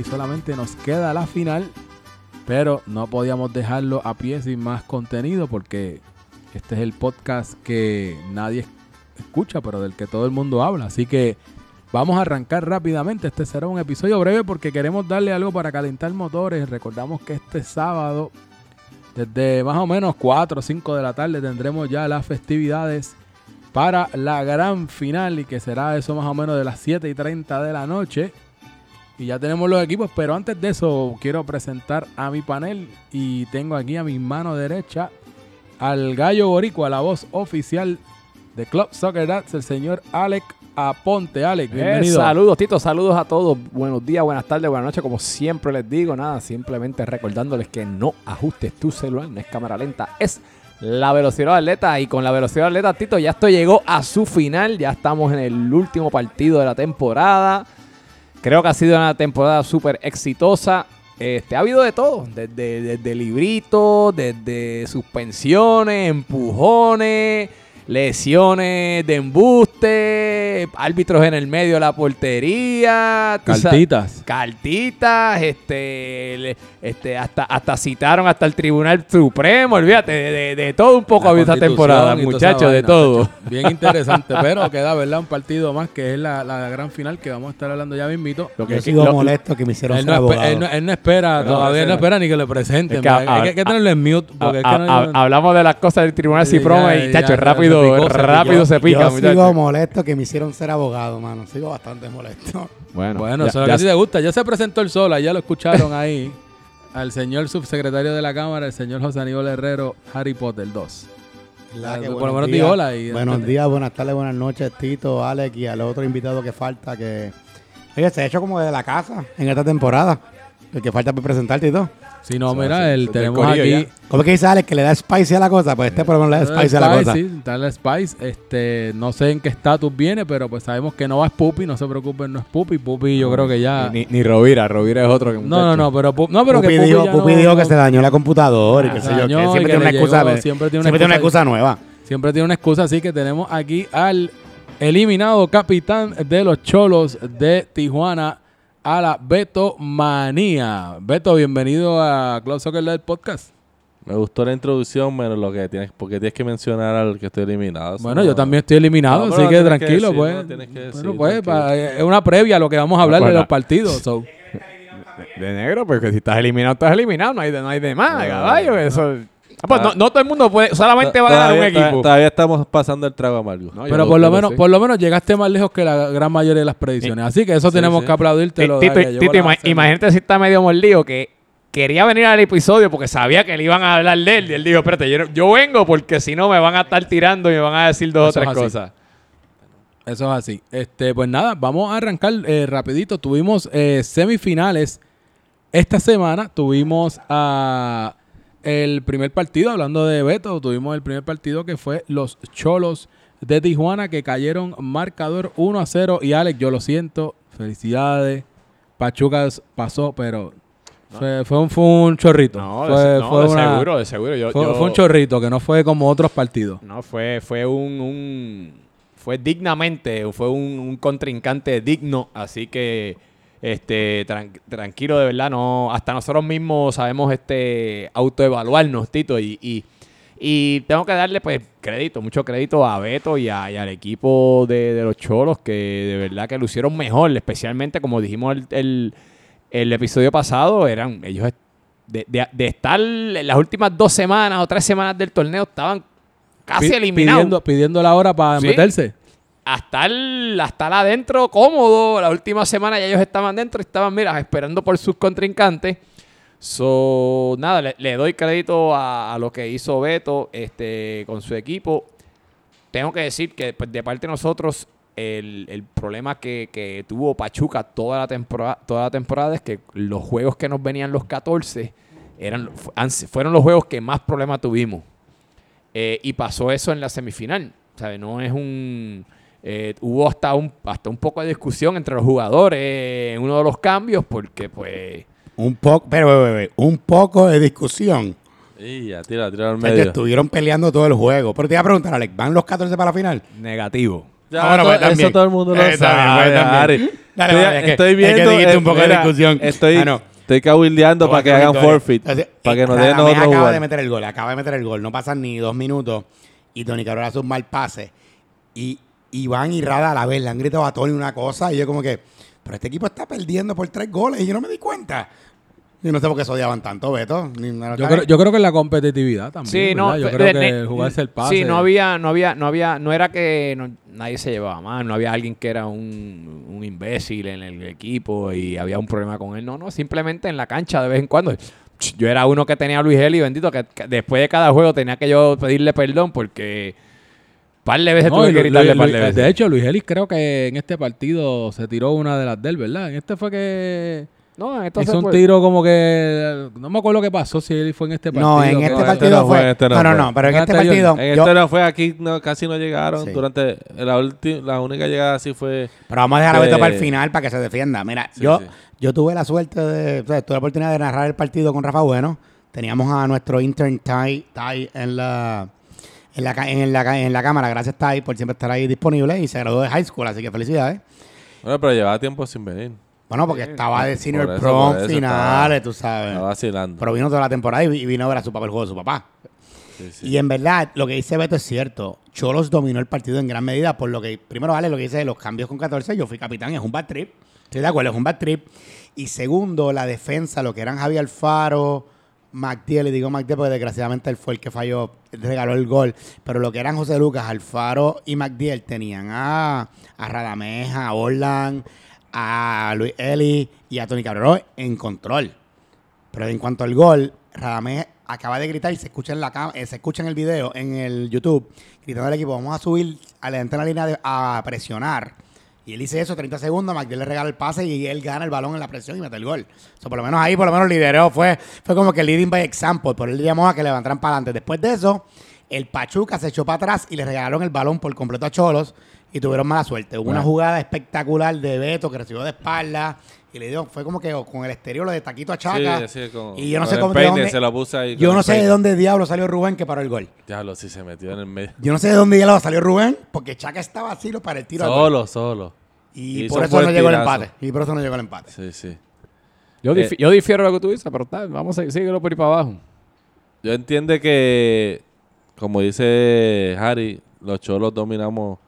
y solamente nos queda la final. Pero no podíamos dejarlo a pie sin más contenido porque este es el podcast que nadie escucha, pero del que todo el mundo habla. Así que vamos a arrancar rápidamente. Este será un episodio breve porque queremos darle algo para calentar motores. Recordamos que este sábado, desde más o menos 4 o 5 de la tarde, tendremos ya las festividades para la gran final y que será eso más o menos de las 7 y 30 de la noche. Y ya tenemos los equipos, pero antes de eso quiero presentar a mi panel y tengo aquí a mi mano derecha al gallo boricua, la voz oficial de Club Soccer Dats, el señor Alec Aponte. Alec, Eh, bienvenido. saludos, Tito, saludos a todos. Buenos días, buenas tardes, buenas noches. Como siempre les digo, nada, simplemente recordándoles que no ajustes tu celular, no es cámara lenta, es la velocidad atleta. Y con la velocidad atleta, Tito, ya esto llegó a su final. Ya estamos en el último partido de la temporada. Creo que ha sido una temporada súper exitosa. Este, ha habido de todo, desde, desde libritos, desde suspensiones, empujones, lesiones de embuste, árbitros en el medio de la portería, sabes, Cartitas. cartitas, este, le- este, hasta, hasta citaron hasta el Tribunal Supremo, olvídate, de, de- de todo un poco había esta temporada, muchachos, de todo. Bien interesante, pero queda, ¿verdad? Un partido más que es la, la gran final que vamos a estar hablando ya mismito. Lo que- Yo sigo lo- molesto que me hicieron Él ser no, él no- él no espera, No, todavía no no. espera ni que lo presenten. Es que hay, a- que, hay que tenerlo en mute porque es que Ha- no- ha- hablamos de las cosas del Tribunal Sí, Supremo y, chacho, ya, rápido, se picó, rápido se pica, Yo sigo molesto que me hicieron ser abogado, mano. Sigo bastante molesto. Bueno, Bueno, ya- eso es lo que ti te gusta. Ya se presentó el sol, ya lo escucharon ahí. al señor subsecretario de la Cámara, el señor José Aníbal Herrero, Harry Potter 2. ¿Verdad Ah, que por lo menos di hola y- buenos días, buenas tardes, buenas noches, Tito, Alex y al otro invitado que falta que... Oye, se ha hecho como de la casa en esta temporada. El que falta por presentarte y todo. Si no, mira, el, del tenemos corillo aquí... ya. ¿Cómo es que dice Alex que le da spice a la cosa? Pues este por lo menos le da spice a la cosa. Sí, dale Spice. Este, no sé en qué estatus viene, pero pues sabemos que no va es Pupi, no se preocupen, no es Pupi. Pupi yo creo que ya... Ni, ni Rovira, Rovira es otro que No, no, no, pero, Pu- no, pero Pupi, que Pupi dijo, ya Pupi no- dijo no- que se dañó la computadora y qué se sé yo. Que siempre que tiene una excusa. llegó, ve- siempre tiene una siempre tiene una excusa. excusa nueva. Siempre tiene una excusa, así que tenemos aquí al eliminado capitán de los Cholos de Tijuana, a la Beto Manía. Beto, bienvenido a Club Soccer del Podcast. Me gustó la introducción, menos lo que tienes, porque tienes que mencionar al que estoy eliminado. Bueno, no- yo también estoy eliminado, No, así que tranquilo, decir, pues. no tienes que decir, Bueno, pues, es una previa a lo que vamos a hablar de los partidos. so. De negro, porque si estás eliminado, estás eliminado, no hay de, no hay de más, No, caballo. no, Eso... Ah, pues no, no todo el mundo puede, solamente va a ganar un equipo. Todavía estamos pasando el trago amargo. No, yo Pero lo- por yo lo menos, sé. por lo menos llegaste más lejos que la gran mayoría de las predicciones. Así que eso Sí, tenemos sí. que aplaudirte. Ti- Tito, Tito, ima- imagínate si está medio mordido que quería venir al episodio porque sabía que le iban a hablar de él. Y él dijo, espérate, yo, yo vengo porque si no me van a estar tirando y me van a decir dos Eso o es tres así. cosas. Eso es así. Este, pues nada, vamos a arrancar eh, rapidito. Tuvimos eh, semifinales esta semana. Tuvimos a el primer partido, hablando de Beto, tuvimos el primer partido que fue los Cholos de Tijuana que cayeron marcador 1 a 0. Y Alex, yo lo siento, felicidades. Pachuca pasó, pero fue, fue un, fue un chorrito. No, fue, de, no, fue de una- seguro, de seguro. Yo, fue- yo- fue un chorrito que no fue como otros partidos. No, fue, fue un, un- fue dignamente, fue un, un contrincante digno, así que este tran- tranquilo de verdad, no, hasta nosotros mismos sabemos este autoevaluarnos, Tito, y, y, y tengo que darle pues crédito, mucho crédito a Beto y, a- y al equipo de, de los Cholos que de verdad que lucieron mejor, especialmente como dijimos el, el, el episodio pasado, eran ellos de, de- de estar en las últimas dos semanas o tres semanas del torneo estaban casi eliminados. Pidiendo, pidiendo la hora para Sí. meterse. Hasta el, hasta el adentro cómodo. La última semana ya ellos estaban dentro y estaban, mira, esperando por sus contrincantes. So, nada, le, doy crédito a, a lo que hizo Beto este, con su equipo. Tengo que decir que pues, de parte de nosotros, el, el problema que, que tuvo Pachuca toda la, temporada, toda la temporada es que los juegos que nos venían los 14 eran, fueron los juegos que más problemas tuvimos. Eh, y pasó eso en la semifinal. ¿sabe? No es un. Eh, hubo hasta un, hasta un poco de discusión entre los jugadores en uno de los cambios, porque pues. Un poco, pero, pero, pero, un poco de discusión. Y ya, tira, tira al O sea, estuvieron peleando todo el juego. Pero te iba a preguntar, Alex, ¿van los 14 para la final? Negativo. Ya, Ah, bueno, pues, también. eso todo el mundo lo Eh, sabe, pues, también. Dale, Estoy, dale, es que- estoy es que viendo... dijiste un poco de discusión. Estoy, Ah, no. estoy cabildeando para que hagan forfeit. Entonces, para que nos den otro acaba jugador. de meter el gol, acaba de meter el gol. No pasan ni dos minutos y Tony Cabrera hace un mal pase. Y Iván y Rada a la vez le han gritado a Tony una cosa y yo como que, pero este equipo está perdiendo por tres goles y yo no me di cuenta. Yo no sé por qué se odiaban tanto, Beto. Ni- Yo creo, yo creo que en la competitividad también. Sí, no. Yo de- creo de- que el jugarse el pase. Sí, no había, no había, no había, no era que no- nadie se llevaba mal, no había alguien que era un, un imbécil en el equipo y había un problema con él. No, no, simplemente en la cancha de vez en cuando. Yo era uno que tenía a Luis Eli, bendito, que, que después de cada juego tenía que yo pedirle perdón porque par de veces No, tuve que gritarle par de veces. de hecho, Luis Ellis creo que en este partido se tiró una de las del, ¿verdad? En este fue que no, entonces hizo un tiro como que... No me acuerdo qué pasó, si él fue en este partido. No, en este este partido no fue, fue. este no no, no, fue. no, pero en este partido. En yo- este no fue aquí, no, casi no llegaron. Sí. Durante la, ulti- la única llegada sí fue... Pero vamos a dejar a Beto para el final para que se defienda. Mira, Sí, yo, sí. yo tuve la suerte de, o sea, tuve la oportunidad de narrar el partido con Rafa Bueno. Teníamos a nuestro intern Ty, Ty en la en la, en, la, en la cámara. Gracias Ty por siempre estar ahí disponible y se graduó de high school, así que felicidades. Bueno, pero llevaba tiempo sin venir. Bueno, porque estaba de senior eso, prom finales, tú sabes. Estaba vacilando. Pero vino toda la temporada y, y vino a ver a su papá el juego de su papá. Sí, sí. Y en verdad, lo que dice Beto es cierto. Cholos dominó el partido en gran medida, por lo que, primero, vale, lo que dice de los cambios con 14, yo fui capitán, es un bad trip. Estoy de acuerdo, es un bad trip. Y segundo, la defensa, lo que eran Javier Alfaro, MacDiel, y digo MacDiel porque desgraciadamente él fue el que falló, regaló el gol. Pero lo que eran José Lucas, Alfaro y MacDiel tenían a, a Radamés, a Orlan, a Luis Eli y a Tony Cabrero en control. Pero en cuanto al gol, Radamés acaba de gritar y se escucha en la eh, se escucha en el video, en el YouTube, gritando al equipo, vamos a subir adelante en la línea a presionar. Y él dice eso, 30 segundos, McDill le regala el pase y él gana el balón en la presión y mete el gol. O sea, por lo menos ahí, por lo menos lideró, fue, fue como que leading by example, por él le llamó a que levantaran para adelante. Después de eso, el Pachuca se echó para atrás y le regalaron el balón por completo a Cholos y tuvieron mala suerte. Hubo una jugada espectacular de Beto que recibió de espalda y le dio, fue como que con el exterior lo de taquito a Chaca. Sí, sí, con- y yo no sé cómo peine dónde, se lo puse ahí. yo no sé de dónde diablo salió Rubén que paró el gol. Diablo, sí se metió en el medio. Yo no sé de dónde diablo salió Rubén porque Chaca estaba así lo para el tiro al gol. Solo, Y por eso no llegó el empate. Y por eso no llegó el empate. Sí, sí. yo, Eh, yo difiero de lo que tú dices, pero está, vamos a seguirlo por ahí para abajo. Yo entiendo que, como dice Harry, los cholos dominamos.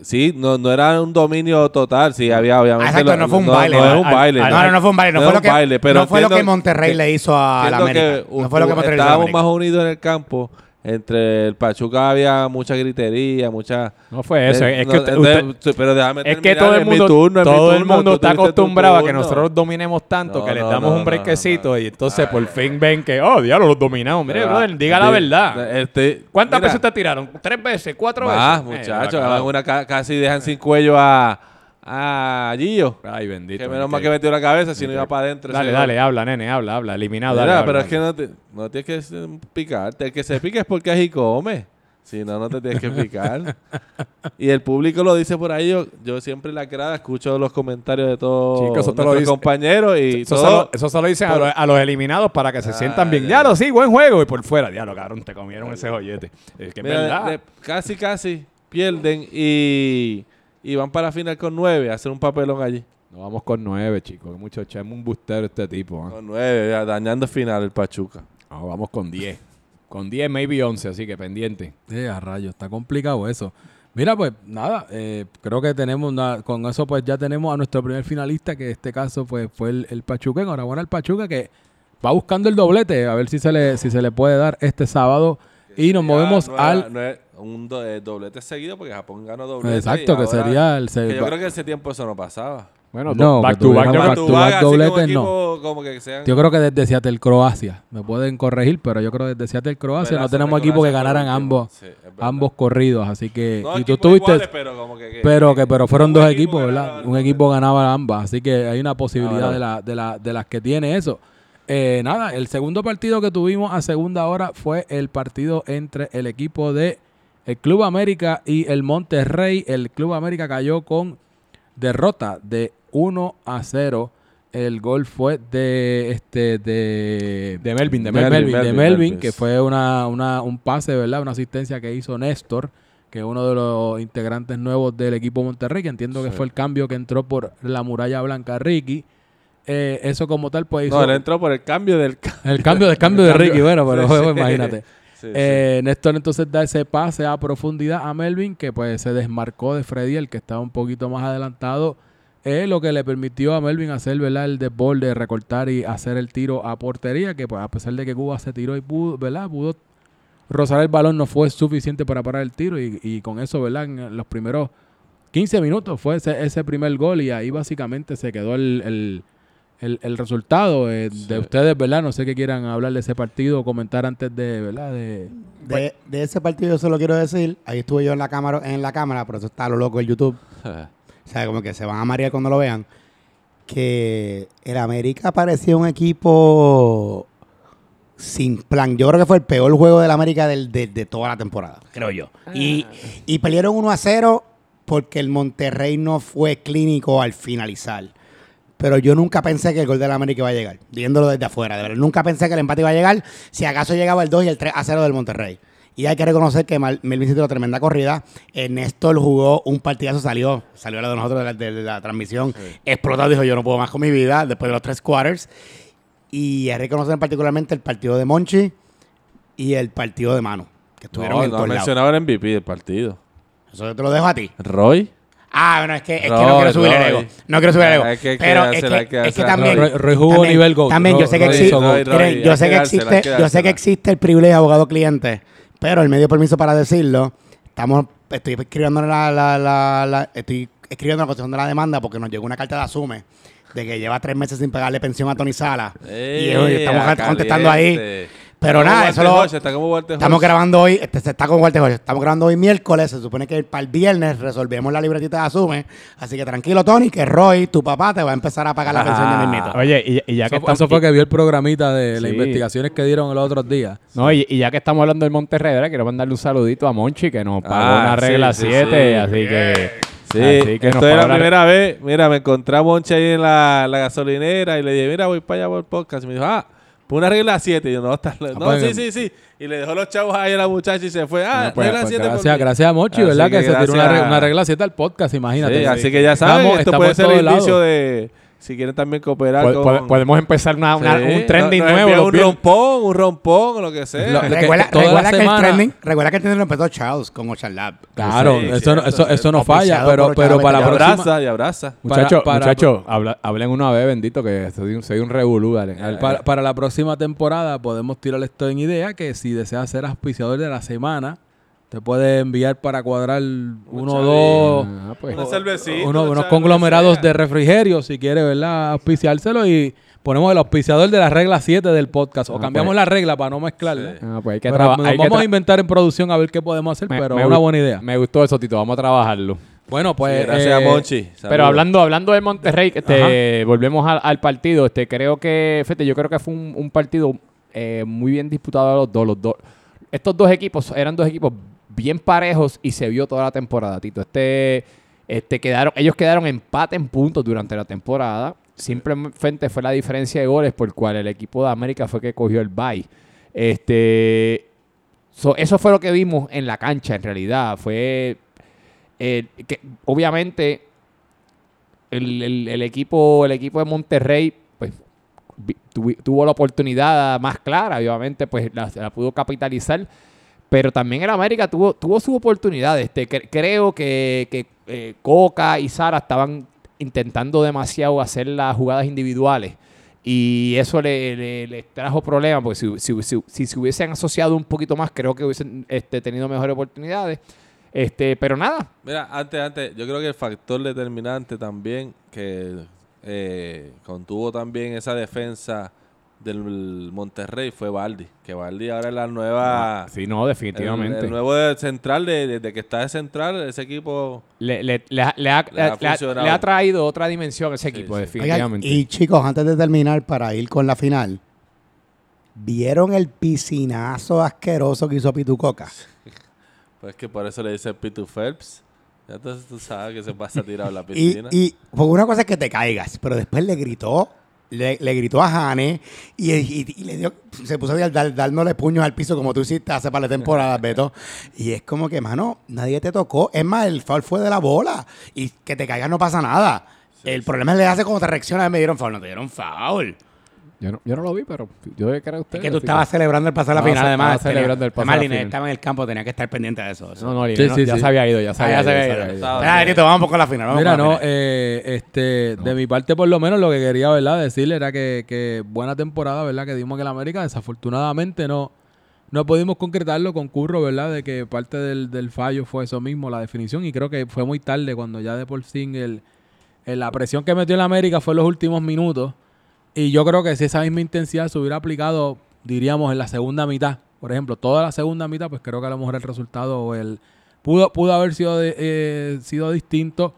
Sí, no, no era un dominio total, sí, había obviamente. Exacto, lo- no fue un no, baile. No es Al- un al- baile. al- No, no, no fue un baile. No, No fue, lo un que, baile, pero no fue lo que entiendo Monterrey que- le hizo a la América. que no fue lo que Monterrey le hizo a la estábamos más unidos en el campo. Entre el Pachuca había mucha gritería, mucha. No fue eso, Eh, es no, que usted- usted- pero déjame Es que todo el mundo, turno, todo el mundo está acostumbrado a que nosotros dominemos tanto No, que les damos no, un brequecito y entonces por fin ven que, oh, diablo, los dominamos. Mire, Ah, brother, diga la verdad. este, ¿Cuántas veces te tiraron? ¿Tres veces? ¿Cuatro veces? Eh, muchachos. carajo. una ca- casi dejan sin cuello a, a Gillo. Ay, bendito. Que menos mal que metió la cabeza, si no iba para adentro. Dale, dale, gol. habla, nene, habla, habla. Eliminado, Mira, dale. pero habla, es que no, te, no tienes que picarte. El que se pica es porque así come. Si no, no te tienes que picar. y el público lo dice por ahí. Yo, yo siempre en la grada escucho los comentarios de todos lo dice- compañeros y Eso, todo- solo, eso solo dicen a, los, a los eliminados para que se sientan bien. ya. Diablo, sí, buen juego. Y por fuera, diablo, cabrón, te comieron ese joyete. Es que es Mira, verdad. de- casi, casi pierden y, y van para la final con nueve a hacer un papelón allí. No vamos con nueve, chicos. Que mucho echamos un bustero este tipo. ¿ah? Con nueve, ya, dañando final el Pachuca. No, vamos con diez. Con diez, maybe once, así que pendiente. Eh, a rayos, está complicado eso. Mira, pues nada, eh, creo que tenemos, una- con eso pues ya tenemos a nuestro primer finalista, que en este caso pues fue el, el Pachuca. Enhorabuena al Pachuca que va buscando el doblete, a ver si se le, si se le puede dar este sábado. Y nos movemos no era- al... no es un do- eh, doblete seguido porque Japón ganó doblete. Exacto, que ahora- sería el... se- que yo creo que ese tiempo eso no pasaba. Bueno, No, back to back. tuvieran yo back creo- to back así como dobletes, equipo, como que sean- Yo creo que desde Seattle Croacia, me pueden corregir, pero yo creo que desde Seattle Croacia no tenemos de equipos que ganaran ambos, Sí, ambos corridos, así que... No y tú tuviste... iguales, pero como que, que- Pero que pero fueron dos equipo equipos, ¿verdad? Un equipo ganaba ambas, así que hay una posibilidad de, la, de, la, de las que tiene eso. Eh, nada, el segundo partido que tuvimos a segunda hora fue el partido entre el equipo de el Club América y el Monterrey. El Club América cayó con derrota de 1 a 0. El gol fue de este de, De Melvin, de de Melvin, Melvin, de Melvin, que fue una, una, un pase, ¿verdad? Una asistencia que hizo Néstor, que es uno de los integrantes nuevos del equipo Monterrey, que entiendo que fue el cambio que entró por la muralla blanca Ricky. Eh, eso como tal, pues hizo No, él entró por el cambio del el cambio de cambio de Ricky, bueno, pero Sí, sí. imagínate. Sí, sí. Eh, Néstor entonces da ese pase a profundidad a Melvin, que pues se desmarcó de Freddy, el que estaba un poquito más adelantado. eh, lo que le permitió a Melvin hacer ¿verdad? el desborde, recortar y hacer el tiro a portería, que pues a pesar de que Cuba se tiró y pudo, ¿verdad? pudo rozar el balón, no fue suficiente para parar el tiro. Y, y con eso, ¿verdad? En los primeros 15 minutos fue ese, ese primer gol y ahí básicamente se quedó el, el- el- el resultado eh, Sí. de ustedes, ¿verdad? No sé qué quieran hablar de ese partido o comentar antes de, ¿verdad? De, De, de ese partido yo solo quiero decir, ahí estuve yo en la cámara, en la cámara, por eso está lo loco el YouTube. O sea, como que se van a marear cuando lo vean. Que el América parecía un equipo sin plan. Yo creo que fue el peor juego del América del- de, de toda la temporada, creo yo. Y, y perdieron 1 a 0 porque el Monterrey no fue clínico al finalizar. Pero yo nunca pensé que el gol del América iba a llegar, viéndolo desde afuera. De verdad. Nunca pensé que el empate iba a llegar. Si acaso llegaba el 2 y el 3 a 0 del Monterrey. Y hay que reconocer que Melvin hizo una tremenda corrida. Eh, Néstor jugó un partidazo, salió, salió la de nosotros de la, de la transmisión. Explotó, dijo, yo no puedo más con mi vida después de los tres quarters. Y hay que reconocer particularmente el partido de Monchi y el partido de Mano, que estuvieron No, en no mencionaba el MVP del partido. Eso yo te lo dejo a ti. Roy. Ah, bueno, es que, es que no quiero subir el ego. No quiero subir el ego. Que Pero es que, es también. Roy- jugó también- nivel GOAT. También yo sé que existe. yo sé que existe. que Yo sé que dársela. existe el privilegio de abogado-cliente. Pero él me dio permiso para decirlo. Estamos, estoy escribiendo la, la, estoy escribiendo la cuestión de la demanda porque nos llegó una carta de asume de que lleva tres meses sin pagarle pensión a Tony Sala. y estamos contestando ahí. Pero nada, eso lo- Hodge, está como Walter Estamos Hodge. grabando hoy, este, se está con Walter Jorge. Estamos grabando hoy miércoles. Se supone que para el viernes resolvemos la libretita de Asume. Así que tranquilo, Tony, que Roy, tu papá, te va a empezar a pagar la pensión Ah. de mismito. Oye, y, y ya que eso, fue- estamos... eso fue que vio el programita de las Sí. investigaciones que dieron los otros días. No, y, y ya que estamos hablando del Monterrey, ¿verdad? quiero mandarle un saludito a Monchi que nos pagó Ah, una regla sí, sí, 7, sí. así que... Sí, así que nos esto es la- primera vez. Mira, me encontré a Monche ahí en la, la gasolinera y le dije, mira, voy para allá por el podcast. Y me dijo, ah, pues una regla 7. Y yo, no, está, no, pues, sí, sí, sí. Y le dejó los chavos ahí a la muchacha y se fue. Ah, Ah, pues, regla pues 7 por gracias, mí. gracias a Mochi, ¿verdad? que Que, se tiró una, regla 7 al podcast, imagínate. Sí, así que ya saben, Estamos- esto estamos puede ser el inicio de... Si quieren también cooperar con... podemos empezar una- una- Sí, un trending no- nuevo. un rompón, un rompón o lo que sea. Lo- que recuerda recuerda que el semana- trending, recuerda que el trending lo empezó Charles con Ocean Lab. Claro, Sí, eso, no, cierto, eso, eso no falla, pero, pero para la próxima... abraza, y abraza. Muchachos, habla- hablen una vez, bendito, que soy un, soy un revolú, dale. Al- Para, para la próxima temporada podemos tirar esto en idea que si deseas ser auspiciador de la semana, te puede enviar para cuadrar uno o dos, Ah, pues. Una cervecita. uno- una unos conglomerados de refrigerio si quiere, ¿verdad? Auspiciárselo y ponemos el auspiciador de la regla 7 del podcast. O Ah, cambiamos pues. la regla para no mezclarla. Sí. Ah, pues hay que Pero hay que vamos a inventar en producción a ver qué podemos hacer, me- pero me es una buena idea. Me gustó eso, Tito, vamos a trabajarlo. Bueno, pues... Sí, gracias eh, a Monchi. Pero hablando, hablando del Monterrey, este, volvemos al, al partido. Este, creo que, fíjate, yo creo que fue un, un partido eh, muy bien disputado a los dos. Los dos. Estos dos equipos eran dos equipos bien parejos y se vio toda la temporada, Tito. Este, este quedaron, ellos quedaron empate en puntos durante la temporada. Simplemente fue la diferencia de goles por cual el equipo de América fue que cogió el bye. Este, so, eso fue lo que vimos en la cancha, en realidad. Fue eh, que obviamente el, el- el equipo, el equipo de Monterrey, pues tuvo la oportunidad más clara, obviamente, pues la pudo capitalizar. Pero también el América tuvo, tuvo su oportunidad. Este, cre- creo que, que, eh, Coca y Sara estaban intentando demasiado hacer las jugadas individuales. Y eso le, le- trajo problemas, porque si, si- si- si se hubiesen asociado un poquito más, creo que hubiesen este, tenido mejores oportunidades. Este, pero nada, Mira, antes, antes, yo creo que el factor determinante también que eh, contuvo también esa defensa del Monterrey fue Baldi. Que Baldi ahora es la nueva. sí, no, El, definitivamente. el nuevo de- central, de- desde que está de central, ese equipo. le, le- le ha, le ha- Le ha le ha- funcionado. le ha traído otra dimensión a ese equipo, sí. Definitivamente. y chicos, antes de terminar, para ir con la final, ¿vieron el piscinazo asqueroso que hizo Pitucoca? Pues que por eso le dice Pitu Phelps. Ya entonces tú sabes que se pasa tirado a la Y, piscina. y porque una cosa es que te caigas, pero después le gritó le, le gritó a Jane y, y- y le dio, se puso a dar, dándole puños al piso como tú hiciste hace par de temporadas, Beto. Y es como que, mano, nadie te tocó. Es más, el foul fue de la bola. Y que te caigas no pasa nada. el problema es le hace como te reaccionas, me dieron foul, no te dieron foul. Yo no, yo no lo vi, pero yo creo a usted. Es que tú estabas celebrando el paso de la final, además. estaba celebrando el paso además, la estaba en el campo, tenía que estar pendiente de eso. No, no, Sí, sí, ya sí. se había ido, ya se Ah, había ya ido. ya ido. había ido. Vamos con la final. vamos Mira, con la no, final. eh, este, de mi parte por lo menos lo que quería, ¿verdad? Decirle era que, que buena temporada, ¿verdad? Que dimos en el América. Desafortunadamente no, no pudimos concretarlo con Curro, ¿verdad? De que parte del, del fallo fue eso mismo, la definición. Y creo que fue muy tarde cuando ya de por sí el, el- la presión que metió el América fue en los últimos minutos. Y yo creo que si esa misma intensidad se hubiera aplicado, diríamos, en la segunda mitad, por ejemplo, toda la segunda mitad, pues creo que a lo mejor el resultado o el pudo, pudo haber sido, de- eh, sido distinto.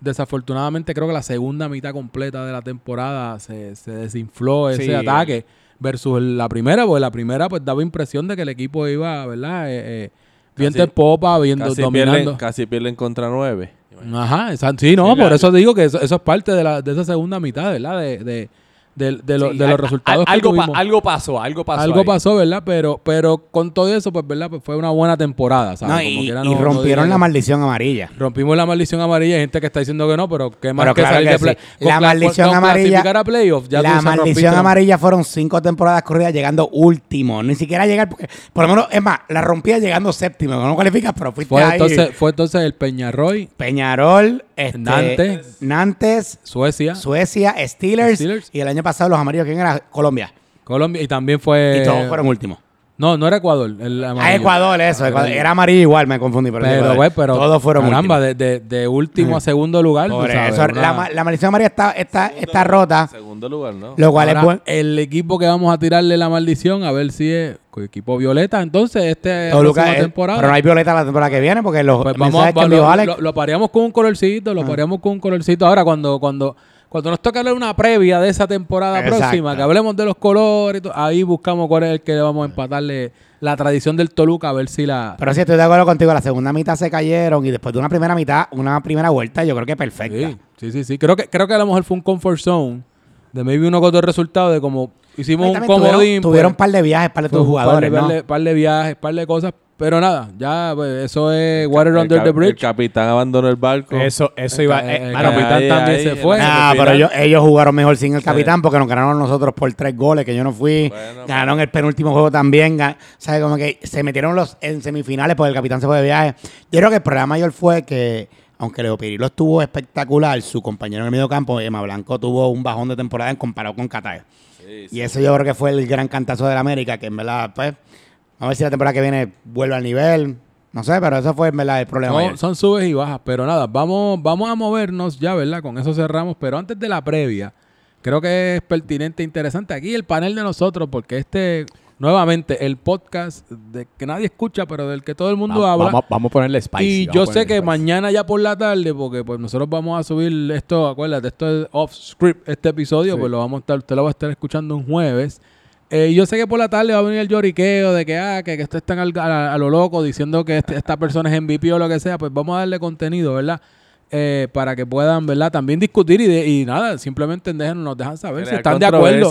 Desafortunadamente creo que la segunda mitad completa de la temporada se, se desinfló ese Sí. ataque versus la primera, porque la primera pues daba impresión de que el equipo iba, ¿verdad? Eh, eh, viento Casi- en popa, viendo, Casi dominando. pierden, casi pierden contra nueve. Ajá, esa- sí, no, Sí, por la- eso digo que eso, eso es parte de, la, de esa segunda mitad, ¿verdad? De, de, de, de lo- Sí, de al- los resultados al- que algo, pa- tuvimos. algo pasó, algo pasó. Algo ahí. pasó, ¿verdad? Pero, pero con todo eso, pues, ¿verdad? Pues fue una buena temporada, ¿sabes? No, Como y, no- rompieron la maldición amarilla. Rompimos la maldición amarilla. Hay gente que está diciendo que no, pero qué más Pero que claro salir que de play. sí. La maldición con amarilla- clasificar a playoff, ya tú la maldición amarilla fueron cinco temporadas corridas llegando último. Ni siquiera llegar, porque, por lo menos, es más, la rompía llegando séptimo. No cualificas, pero fuiste Fue ahí. entonces, fue entonces el Peñarroy, Peñarol, este, Nantes. Nantes, Suecia, Suecia, Steelers, Steelers. y el año pasado los amarillos, ¿quién era? Colombia. Colombia y también fue. y todos fueron últimos. No, no era Ecuador. el Ah. Ecuador, eso. Ecuador. Era amarillo igual, me confundí. Pero, Pero, todos fueron Caramba, últimos. de, de, de último a segundo lugar. Por tú sabes, eso, una- la, ma- la maldición amarilla está, está, está rota, Segundo lugar, ¿no? lo cual Ahora, es bueno. el equipo que vamos a tirarle la maldición, a ver si es con equipo violeta. Entonces, este Toluca es- temporada. Pero no hay violeta la temporada que viene porque los Pues vamos mensajes a, que envió lo, lo- lo pareamos con un colorcito, lo Ah. pareamos con un colorcito. Ahora, cuando, cuando, cuando nos toca hablar una previa de esa temporada Exacto. próxima, que hablemos de los colores, ahí buscamos cuál es el que le vamos a empatarle la tradición del Toluca, a ver si la. Pero sí estoy de acuerdo contigo, la segunda mitad se cayeron y después de una primera mitad, una primera vuelta, yo creo que perfecta. Sí, sí, sí, sí. Creo que, creo que a lo mejor fue un comfort zone de maybe uno con otro resultado de como hicimos un comodín. tuvieron, tuvieron un pues, par de viajes para fue tus un par de- jugadores, par ¿no? de, par de viajes, par de cosas. Pero nada, ya pues, eso es water El under the El bridge. capitán abandonó el barco. Eso, eso El iba. eh, el mano, capitán ahí, también ahí, se fue. Ah, pero ellos, ellos jugaron mejor sin el capitán porque nos ganaron nosotros por tres goles, que yo no fui. Bueno, ganaron el penúltimo juego también. ¿Sabes? Como que se metieron los en semifinales porque el capitán se fue de viaje. Yo creo que el problema mayor fue que, aunque Leo Pirilo estuvo espectacular, su compañero en el medio campo, Emma Blanco, tuvo un bajón de temporada en comparado con Qatar. Sí, Y eso yo creo que fue el gran cantazo de la América, que en verdad, pues, a ver si la temporada que viene vuelve al nivel. No sé, pero eso fue en verdad el problema. Son, subes y bajas, pero nada, vamos, vamos a movernos ya, ¿verdad? Con eso cerramos, pero antes de la previa, creo que es pertinente e interesante aquí el panel de nosotros, porque este, nuevamente, el podcast de que nadie escucha, pero del que todo el mundo va- habla. Vamos, vamos a ponerle spicy. y yo sé que spicy. mañana ya por la tarde, porque pues nosotros vamos a subir esto, acuérdate, esto es off script, este episodio, Sí. pues lo vamos a estar, usted lo va a estar escuchando un jueves. Eh, yo sé que por la tarde va a venir el lloriqueo de que, ah, que, que esto están al- a, a lo loco diciendo que este- esta persona es MVP o lo que sea, pues vamos a darle contenido, ¿verdad? Eh, para que puedan, ¿verdad? También discutir y, de- y nada, simplemente dejen, nos dejan saber si están de acuerdo.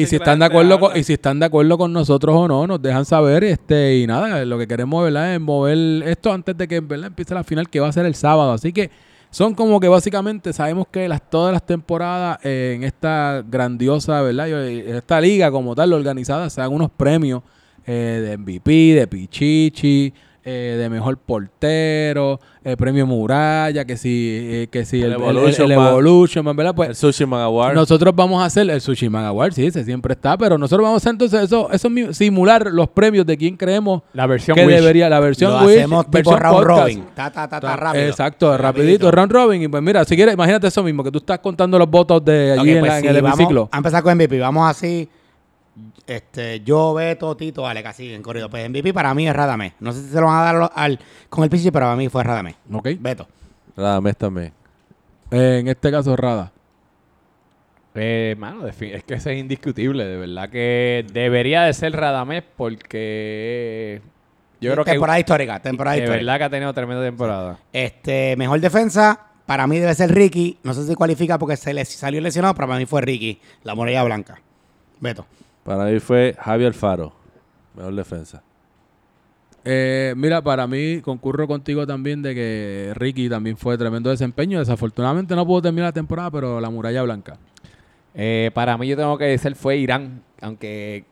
Y si están de acuerdo con, y si están de acuerdo con nosotros o no, nos dejan saber, este, y nada, lo que queremos, ¿verdad? es mover esto antes de que ¿verdad? empiece la final, que va a ser el sábado. Así que son como que básicamente sabemos que las, todas las temporadas eh, en esta grandiosa, ¿verdad? Yo- En esta liga como tal, organizada, se dan unos premios eh, de MVP, de Pichichi, eh, de mejor portero, eh, premio Muralla, que si, eh, que si el, El el- el- Evolution el Man. Evolution Man, ¿verdad? Pues el Sushi Man Award. nosotros vamos a hacer el Sushi Man Award, sí, ese siempre está, pero nosotros vamos a hacer entonces eso, eso simular los premios de quién creemos La versión que Wish. debería, la versión Lo Wish, hacemos tipo versión round podcast. robin. Ta, ta, ta, ta, rápido. Exacto, rapidito, round robin. Y pues mira, si quieres, imagínate eso mismo, que tú estás contando los votos de allí en, pues la- en el vamos hemiciclo. a empezar con MVP. Vamos así. Este, yo, Beto, Tito, Alex, así en corrido. Pues MVP para mí es Radamés. No sé si se lo van a dar al, con el Pichi, pero para mí fue Radamés. Ok. Beto. Radamés también. Eh, en este caso, Rada. Eh, mano, es que ese es indiscutible. De verdad que debería de ser Radamés porque yo creo que temporada histórica, temporada de histórica. verdad que ha tenido tremenda temporada. Este, mejor defensa, para mí debe ser Ricky. No sé si cualifica porque se le salió lesionado, pero para mí fue Ricky, la muralla blanca. Beto. Para mí fue Javier Faro. Mejor defensa. Eh, mira, para mí concurro contigo también de que Ricky también fue tremendo desempeño. Desafortunadamente no pudo terminar la temporada, pero la muralla blanca. Eh, para mí yo tengo que decir fue Irán, aunque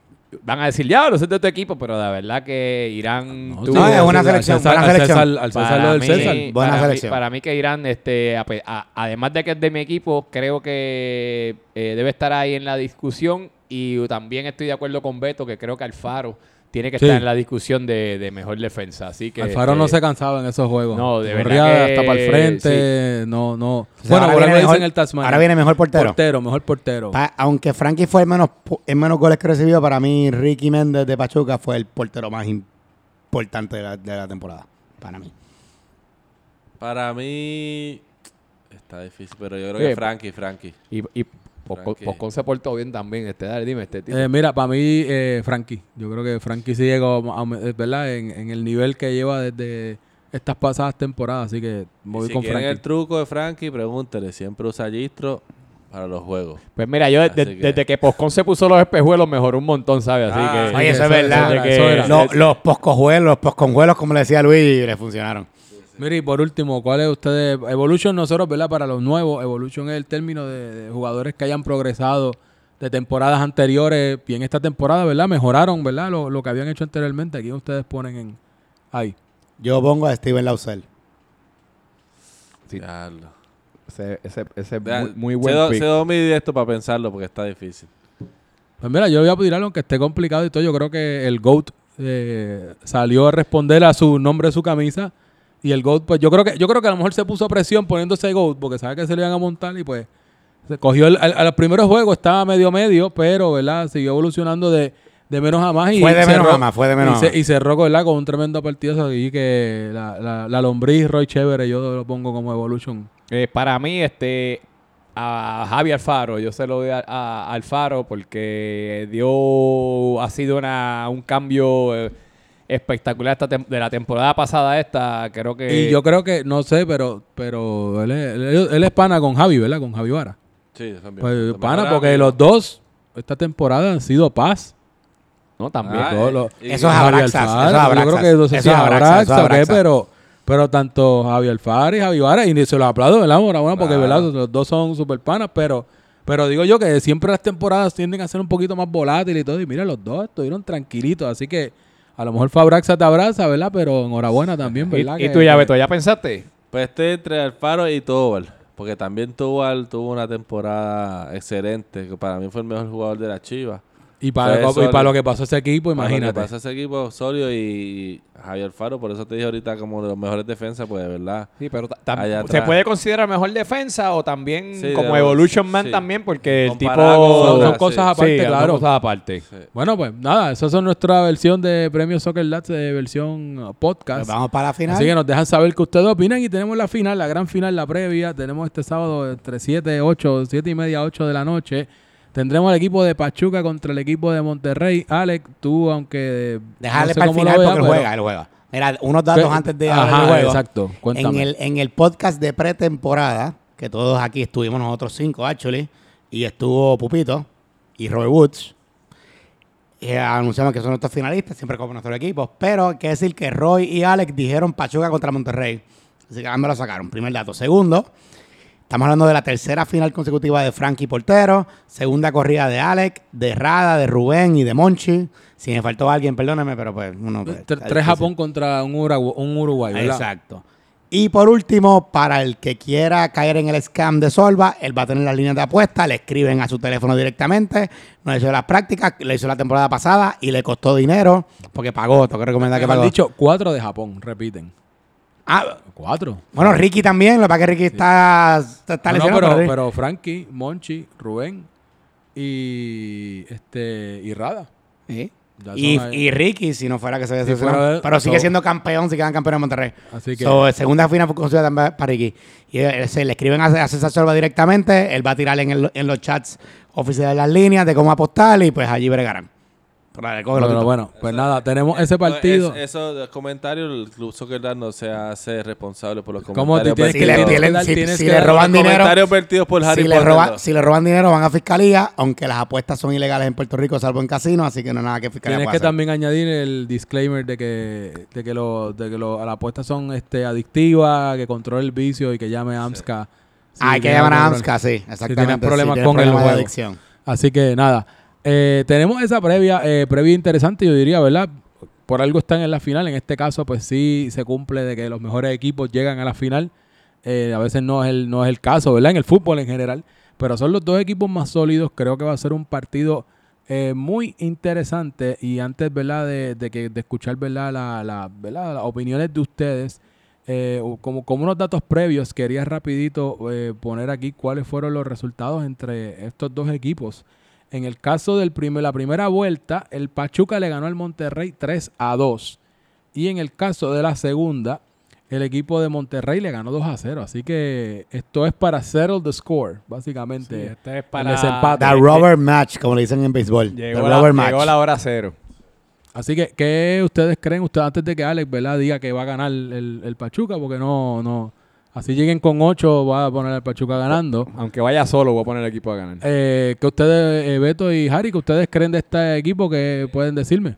van a decir, ya, no sé de tu equipo, pero la verdad que Irán No, tuvo- No, es una selección, César- buena al selección. César- al César para lo del mí, César. Buena para mí- selección. para mí que Irán, este, a- además de que es de mi equipo, creo que eh, debe estar ahí en la discusión y también estoy de acuerdo con Beto que creo que Alfaro tiene que Sí. estar en la discusión de, de mejor defensa. Así que Alfaro este, no se cansaba en esos juegos. No, de Corría verdad que hasta para el frente. No, no. O sea, bueno, ahora viene mejor- dicen el Tasmania. ahora viene mejor portero. Portero, mejor portero. Pa- aunque Frankie fue el menos, el menos goles que recibió, para mí Ricky Méndez de Pachuca fue el portero más importante de la, de la temporada. Para mí. Para mí está difícil, pero yo creo Sí. que Frankie, Frankie. Y, y Posco- Frankie. Poscón se portó bien también. Este, dale, dime, este tipo. Eh, mira, para mí, eh, Frankie. Yo creo que Frankie sí llegó a- eh, ¿verdad? En, en el nivel que lleva desde estas pasadas temporadas. Así que voy si con Frankie. el truco de Frankie, pregúntele. Siempre usa Gistro para los juegos. Pues mira, yo de- que- desde que Poscón se puso los espejuelos mejoró un montón, ¿sabes? Así Ah, que... Oye, eso es verdad. eso era, que- eso era. Los, los poscojuelos, los posconjuelos, como le decía Luis, le funcionaron. Mire, y por último, ¿cuál es ustedes? Evolution, nosotros, ¿verdad? Para los nuevos, Evolution es el término de, de jugadores que hayan progresado de temporadas anteriores y en esta temporada, ¿verdad? Mejoraron, ¿verdad? Lo, lo que habían hecho anteriormente. Aquí ustedes ponen en ahí. Yo pongo a Steven Lausel. Sí. Ese, ese, ese es muy, muy buen pick. cedo mi directo para pensarlo porque está difícil. Pues mira, yo voy a tirarlo aunque esté complicado y todo. Yo creo que el GOAT eh, salió a responder a su nombre su camisa. Y el GOAT, pues yo creo que yo creo que a lo mejor se puso presión poniéndose GOAT porque sabe que se le iban a montar y pues se cogió el, al- a los primeros juegos estaba medio medio, pero ¿verdad? Siguió evolucionando de, de menos a más y Fue de menos cerró- a más, fue de menos y, más. y cerró ¿verdad? con un tremendo partido y que la, la, la lombriz Roy Chévere yo lo pongo como Evolution. Eh, para mí, este, a Javi Alfaro, yo se lo doy a, a Alfaro porque dio, ha sido una, un cambio eh, espectacular esta de la temporada pasada esta, creo que... y yo creo que, no sé, pero pero él es, él- él es pana con Javi, ¿verdad? Con Javi Vara. Sí, bien- Pues pana, porque los dos esta temporada han sido paz. No, también. Ah, Todos eh, los- y- Eso es Javi Abraxas, Alfaro, eso es Yo creo que no sé Eso si es Abraxas, Abraxas Abraxas. pero, pero tanto Javi Alfaro y Javi Vara, y se los aplaudo, ¿verdad? Enhorabuena, porque Claro. ¿verdad? los dos son super panas, pero, pero digo yo que siempre las temporadas tienden a ser un poquito más volátiles y todo, y mira, los dos estuvieron tranquilitos, así que a lo mejor Fabraxa te abraza, ¿verdad? Pero enhorabuena también, ¿Y, ¿verdad? y que- tú ya, Beto, ya pensaste? Pues este entre Alfaro y Tobal. Porque también Tobal tuvo una temporada excelente. Que para mí fue el mejor jugador de la Chivas. Y para, y para lo que pasó ese equipo, Para lo que imagínate. pasa ese equipo sólido y Javier Faro, por eso te dije ahorita como de los mejores defensas, pues de verdad. Sí, pero se puede considerar mejor defensa o también Sí, como de- Evolution Man sí. también, porque el tipo... Con Son, otras, cosas sí. aparte, Sí, claro. son cosas aparte. Sí. Bueno, pues nada, esa es nuestra versión de Premio Soccer Lads de versión uh, podcast. Pues vamos para la final. Así que nos dejan saber qué ustedes opinan y tenemos la final, la gran final, la previa. Tenemos este sábado entre 7, 8, 7 y media, 8 de la noche. Tendremos al equipo de Pachuca contra el equipo de Monterrey. Alex, tú, aunque. Dejarle no sé para el final porque él pero- juega, él juega. Mira, unos datos ¿Qué? antes de Ajá, juego. exacto. Cuéntame. En el, en el podcast de pretemporada, que todos aquí estuvimos nosotros cinco, actually, y estuvo Pupito y Robert Woods, eh, anunciamos que son nuestros finalistas, siempre como nuestros equipos, pero hay que decir que Roy y Alex dijeron Pachuca contra Monterrey. Así que ambos lo sacaron, primer dato. Segundo, estamos hablando de la tercera final consecutiva de Frankie Portero, segunda corrida de Alex, de Rada, de Rubén y de Monchi. Si me faltó alguien, perdóneme, pero pues uno... pues, Tres. Japón contra un Uruguay, un Uruguay ¿verdad? Exacto. Y por último, para el que quiera caer en el scam de Solva, él va a tener las líneas de apuesta, le escriben a su teléfono directamente, no hizo las prácticas, lo hizo la temporada pasada y le costó dinero porque pagó, tengo que recomendar que Me han pagó. dicho cuatro de Japón, repiten. Ah, Cuatro. bueno, Ricky también, lo que pasa es que Ricky está, está, No, pero, pero- Frankie, Monchi, Rubén y este y Rada. Sí. Y, y Ricky, si no fuera que se fuera lesionado. de- Pero sigue so- siendo campeón si quedan campeón en Monterrey. Así que- So, segunda final fue conseguida también para Ricky. Y eh, se le escriben a, a César Sorba directamente. Él va a tirar en, el- en los chats oficiales las líneas de cómo apostar y pues allí bregarán. Pero dale, cógelo, Tito. bueno, pues nada, tenemos ese partido. Es- eso los comentarios, el Club Soccer Dad no se hace responsable por los ¿Cómo te comentarios. tienes Si que le, tienes si- tienes si que le roban los dinero, por Harry si le, roba- no. si le roban dinero van a fiscalía, aunque las apuestas son ilegales en Puerto Rico, salvo en casino, así que no hay nada que fiscalía Tienes que hacer. también añadir el disclaimer de que, de que, lo, de que lo- las apuestas son este, adictivas, que controle el vicio y que llame a AMSCA. si Ah, hay que llamar a AMSCA, sí, exactamente. tienes problemas tienes con el juego. adicción. Así que nada, eh, tenemos esa previa, eh, previa interesante, yo diría, ¿verdad? Por algo están en la final, en este caso pues sí se cumple de que los mejores equipos llegan a la final, Eh, a veces no es, el, no es el caso, ¿verdad? En el fútbol en general, pero son los dos equipos más sólidos, creo que va a ser un partido eh, muy interesante y antes, ¿verdad? De, de que, de escuchar, ¿verdad? La, la- ¿verdad? Las opiniones de ustedes, eh, como, como unos datos previos, quería rapidito eh, poner aquí cuáles fueron los resultados entre estos dos equipos. En el caso de la primera vuelta, el Pachuca le ganó al Monterrey 3 a 2. Y en el caso de la segunda, el equipo de Monterrey le ganó 2 a 0. Así que esto es para settle the score, básicamente. este es para- desempate. The rubber match, como le dicen en béisbol. The Llegó, la, match. llegó la hora cero. Así que, ¿qué ustedes creen? Ustedes, antes de que Alex ¿verdad? diga que va a ganar el, el Pachuca, porque no, no. Así lleguen con 8, va a poner al Pachuca ganando. Aunque vaya solo, voy a poner el equipo a ganar. Eh, ¿Qué ustedes, eh, Beto y Harry, que ustedes creen de este equipo que pueden decirme?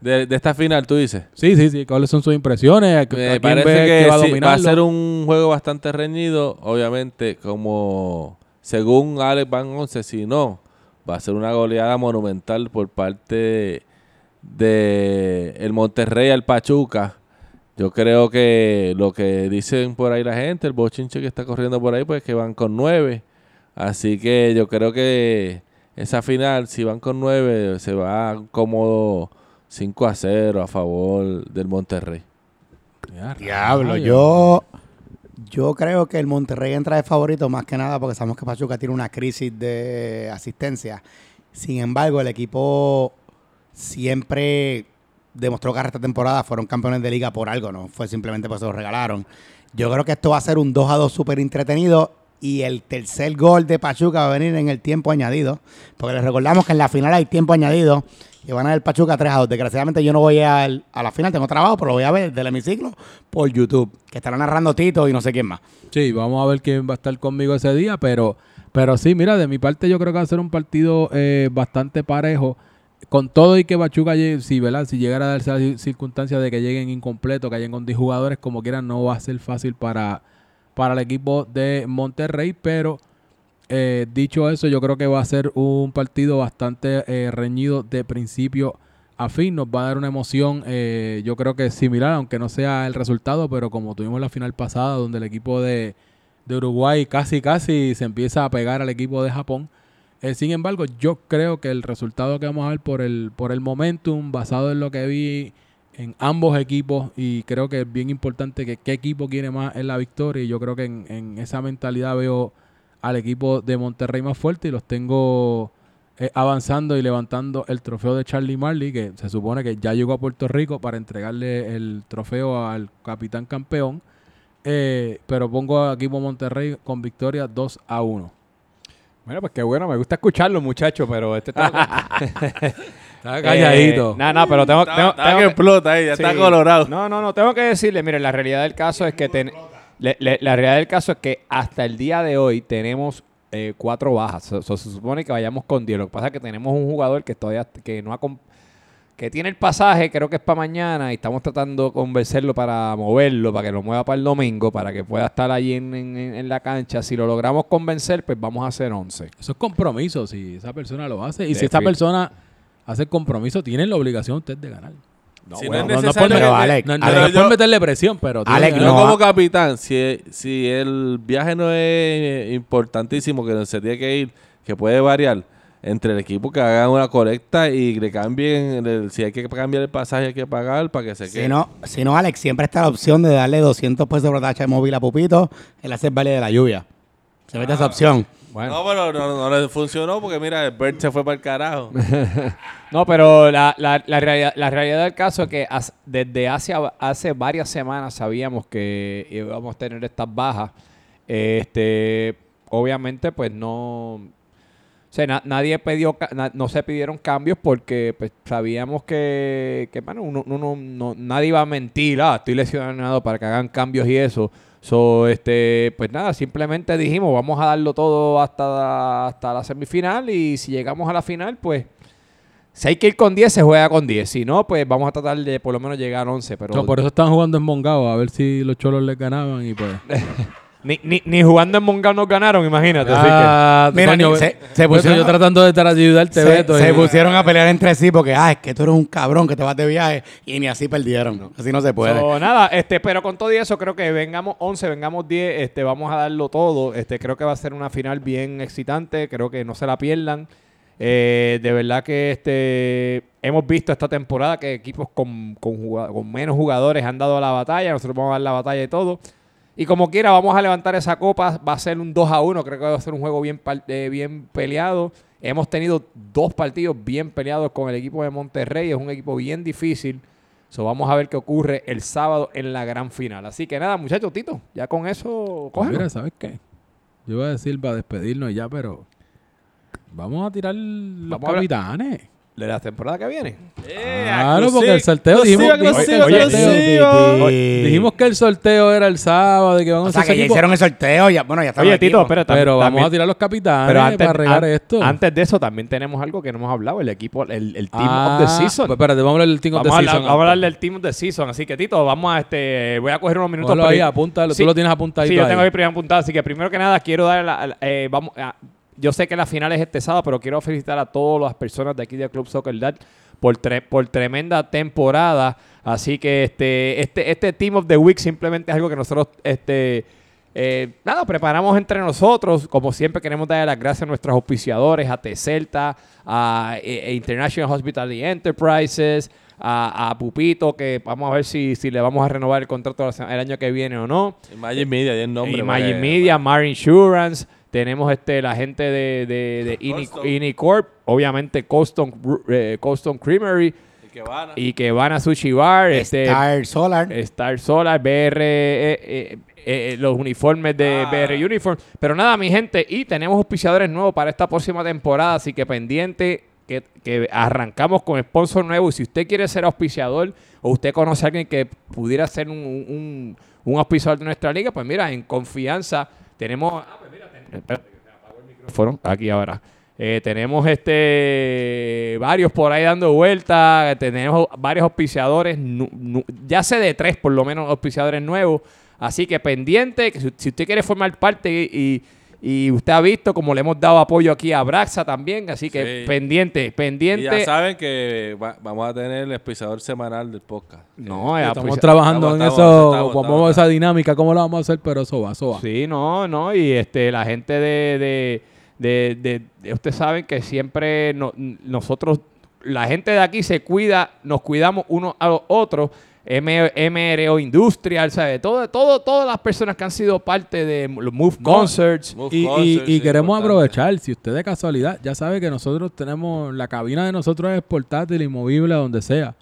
De, de esta final, tú dices. Sí, sí, sí. ¿Cuáles son sus impresiones? ¿A- a Me quién parece ve que, va a sí, va a dominarlo? ser un juego bastante reñido. Obviamente, como según Alex Van Once, si no, va a ser una goleada monumental por parte de el Monterrey al Pachuca. Yo creo que lo que dicen por ahí la gente, el bochinche que está corriendo por ahí, pues que van con nueve. Así que yo creo que esa final, si van con nueve, se va cómodo 5 a 0 a favor del Monterrey. Diablo, yo, yo creo que el Monterrey entra de favorito más que nada porque sabemos que Pachuca tiene una crisis de asistencia. Sin embargo, el equipo siempre demostró que esta temporada fueron campeones de liga por algo, no fue simplemente porque se lo regalaron. Yo creo que esto va a ser un 2 a 2 súper entretenido y el tercer gol de Pachuca va a venir en el tiempo añadido, porque les recordamos que en la final hay tiempo añadido y van a ver Pachuca 3 a 2. Desgraciadamente yo no voy al- a, la final, tengo trabajo, pero lo voy a ver del hemiciclo por YouTube, que estará narrando Tito y no sé quién más. Sí, vamos a ver quién va a estar conmigo ese día, pero, pero sí, mira, de mi parte yo creo que va a ser un partido eh, bastante parejo. Con todo y que Pachuca, si, ¿verdad? si llegara a darse la ci- circunstancia de que lleguen incompletos, que lleguen con 10 jugadores, como quieran, no va a ser fácil para, para el equipo de Monterrey, pero eh, dicho eso, yo creo que va a ser un partido bastante eh, reñido de principio a fin. Nos va a dar una emoción, eh, yo creo que similar, aunque no sea el resultado, pero como tuvimos la final pasada, donde el equipo de, de Uruguay casi, casi se empieza a pegar al equipo de Japón. Eh, sin embargo, yo creo que el resultado que vamos a ver por el, por el momentum, basado en lo que vi en ambos equipos, y creo que es bien importante que qué equipo quiere más en la victoria, y yo creo que en, en esa mentalidad veo al equipo de Monterrey más fuerte y los tengo eh, avanzando y levantando el trofeo de Charlie Marley, que se supone que ya llegó a Puerto Rico para entregarle el trofeo al capitán campeón. Eh, pero pongo a equipo Monterrey con victoria 2 a 1. Bueno, pues qué bueno, me gusta escucharlo, muchachos, pero este está... Está calladito. no, no, pero tengo, Está, tengo- está tengo que que- explota ahí, ya está colorado. No, no, no, tengo que decirle, mire, la realidad del caso es que ten- le- le- la realidad del caso es que hasta el día de hoy tenemos eh, cuatro bajas. So- so- se supone que vayamos con 10. Lo que pasa es que tenemos un jugador que todavía que no ha com- que tiene el pasaje, creo que es para mañana, y estamos tratando de convencerlo para moverlo, para que lo mueva para el domingo, para que pueda estar allí en, en- en la cancha. Si lo logramos convencer, pues vamos a hacer 11. Eso es compromiso si esa persona lo hace. Y si Defi- esa persona hace el compromiso, tienen la obligación usted de ganar. Si bueno, no es no, no necesario por- pero Alex, No, no, Alex, no yo- por meterle presión, pero tiene Alex, que Yo no. como capitán, si, si el viaje no es importantísimo, que se tiene que ir, que puede variar entre el equipo que hagan una colecta y le cambien, el- si hay que cambiar el pasaje hay que pagar para que se quede. Si no, si no, Alex, siempre está la opción de darle 200 pesos por tacha de móvil a Pupito, el hacer valle de la lluvia. Se mete esa opción. Bueno. No, pero no, no le funcionó porque mira, el Bert se fue para el carajo. No, pero la, la, la, realidad, la realidad del caso es que as- desde hace, hace varias semanas sabíamos que íbamos a tener estas bajas. Este, obviamente, pues no. O sea, na- nadie pidió, na- no se pidieron cambios porque pues, sabíamos que, que bueno, uno, uno- no- nadie iba a mentir, ah, estoy lesionado para que hagan cambios y eso. So, este, pues nada, simplemente dijimos, vamos a darlo todo hasta, hasta la semifinal y si llegamos a la final, pues si hay que ir con 10, se juega con 10. Si no, pues vamos a tratar de por lo menos llegar a 11. Pero No, por eso están jugando en Mongao, a ver si los cholos les ganaban y pues. ni, ni, ni jugando en Mongal nos ganaron, imagínate. así que- Ah, Mira, coño, se- se por eso pusieron- yo tratando de estar ayudarte, Se, Beto. se y- pusieron a pelear entre sí porque, ah, es que tú eres un cabrón que te vas de viaje y ni así perdieron. Así no se puede. So, nada, este, pero con todo y eso, creo que vengamos 11, vengamos 10, este, vamos a darlo todo. Este, creo que va a ser una final bien excitante, creo que no se la pierdan. Eh, de verdad que este hemos visto esta temporada que equipos con, con, con menos jugadores han dado la batalla, nosotros vamos a dar la batalla y todo. Y como quiera, vamos a levantar esa copa, va a ser un 2 a 1, creo que va a ser un juego bien, eh, bien peleado. Hemos tenido dos partidos bien peleados con el equipo de Monterrey, es un equipo bien difícil. So, vamos a ver qué ocurre el sábado en la gran final. Así que nada, muchachos, Tito, ya con eso, Pues cógelo. mira, ¿sabes qué? Yo iba a decir para despedirnos ya, pero. Vamos a tirar los Vamos capitanes. De la temporada que viene. Claro, porque el sorteo dijimos, dijimos que el oye, sorteo- Oye, dijimos que el sorteo era el sábado y que vamos O sea, a hacer que ya equipo. hicieron el sorteo. Ya, bueno, ya estamos Oye, aquí, Tito, ¿no? espérate. Pero vamos también- a tirar los capitanes pero antes, para regar an- esto. antes de eso también tenemos algo que no hemos hablado, el equipo, el, el Team Ah, of the Season. Pues espérate, vamos a hablar del Team of the Season. vamos a hablar del Team of the Season. Así que, Tito, vamos a este. Voy a coger unos minutos. Ponlo ahí, apúntalo. Sí. Tú lo tienes apuntadito Sí, yo ahí. tengo ahí primero apuntado. Así que primero que nada quiero dar la, la- eh, vamos a- yo sé que la final es este sábado, pero quiero felicitar a todas las personas de aquí del Club Soccer Dad por, tre- por tremenda temporada. Así que este, este, este Team of the Week simplemente es algo que nosotros este, eh, nada, preparamos entre nosotros. Como siempre queremos darle las gracias a nuestros auspiciadores, a T-Celta, a eh, eh, International Hospitality Enterprises, a, a Pupito, que vamos a ver si, si le vamos a renovar el contrato el año que viene o no. Magic Media, el nombre. Que- Media, Mar Insurance. Tenemos este la gente de, de, de. Inicorp, obviamente Bru- eh, Custom Creamery Y que van a- y que van a Sushi Bar, este, Star Solar. Star Solar, BR, eh, eh, eh, los uniformes de Ah. BR Uniform. Pero nada, mi gente, y tenemos auspiciadores nuevos para esta próxima temporada, así que pendiente que, que arrancamos con sponsor nuevo. Y si usted quiere ser auspiciador o usted conoce a alguien que pudiera ser un, un, un auspiciador de nuestra liga, pues mira, en confianza tenemos... Ah, pues mira, micrófono. Aquí ahora. Eh, tenemos este varios por ahí dando vueltas, tenemos varios auspiciadores, ya sé de tres por lo menos auspiciadores nuevos, así que pendiente, que si, usted quiere formar parte y usted ha visto como le hemos dado apoyo aquí a Braxa también, así que Sí. pendiente, Y pendiente. ya saben que va- vamos a tener el espisador semanal del podcast. No, ya, Estamos pues, trabajando estamos, en estamos, eso, estamos, vamos estamos. a esa dinámica, cómo la vamos a hacer, pero eso va, eso va. Sí, no, no, y este la gente de, de, de, de- de- ustedes saben que siempre no- nosotros, la gente de aquí se cuida, nos cuidamos unos a los otros, MRO Industrial, ¿sabes? Todo, todo, todas las personas que han sido parte de los Move Concerts. Move Y, Concerts, queremos importante. aprovechar, si usted de casualidad, ya sabe que nosotros tenemos, la cabina de nosotros es portátil, inmovible, donde sea.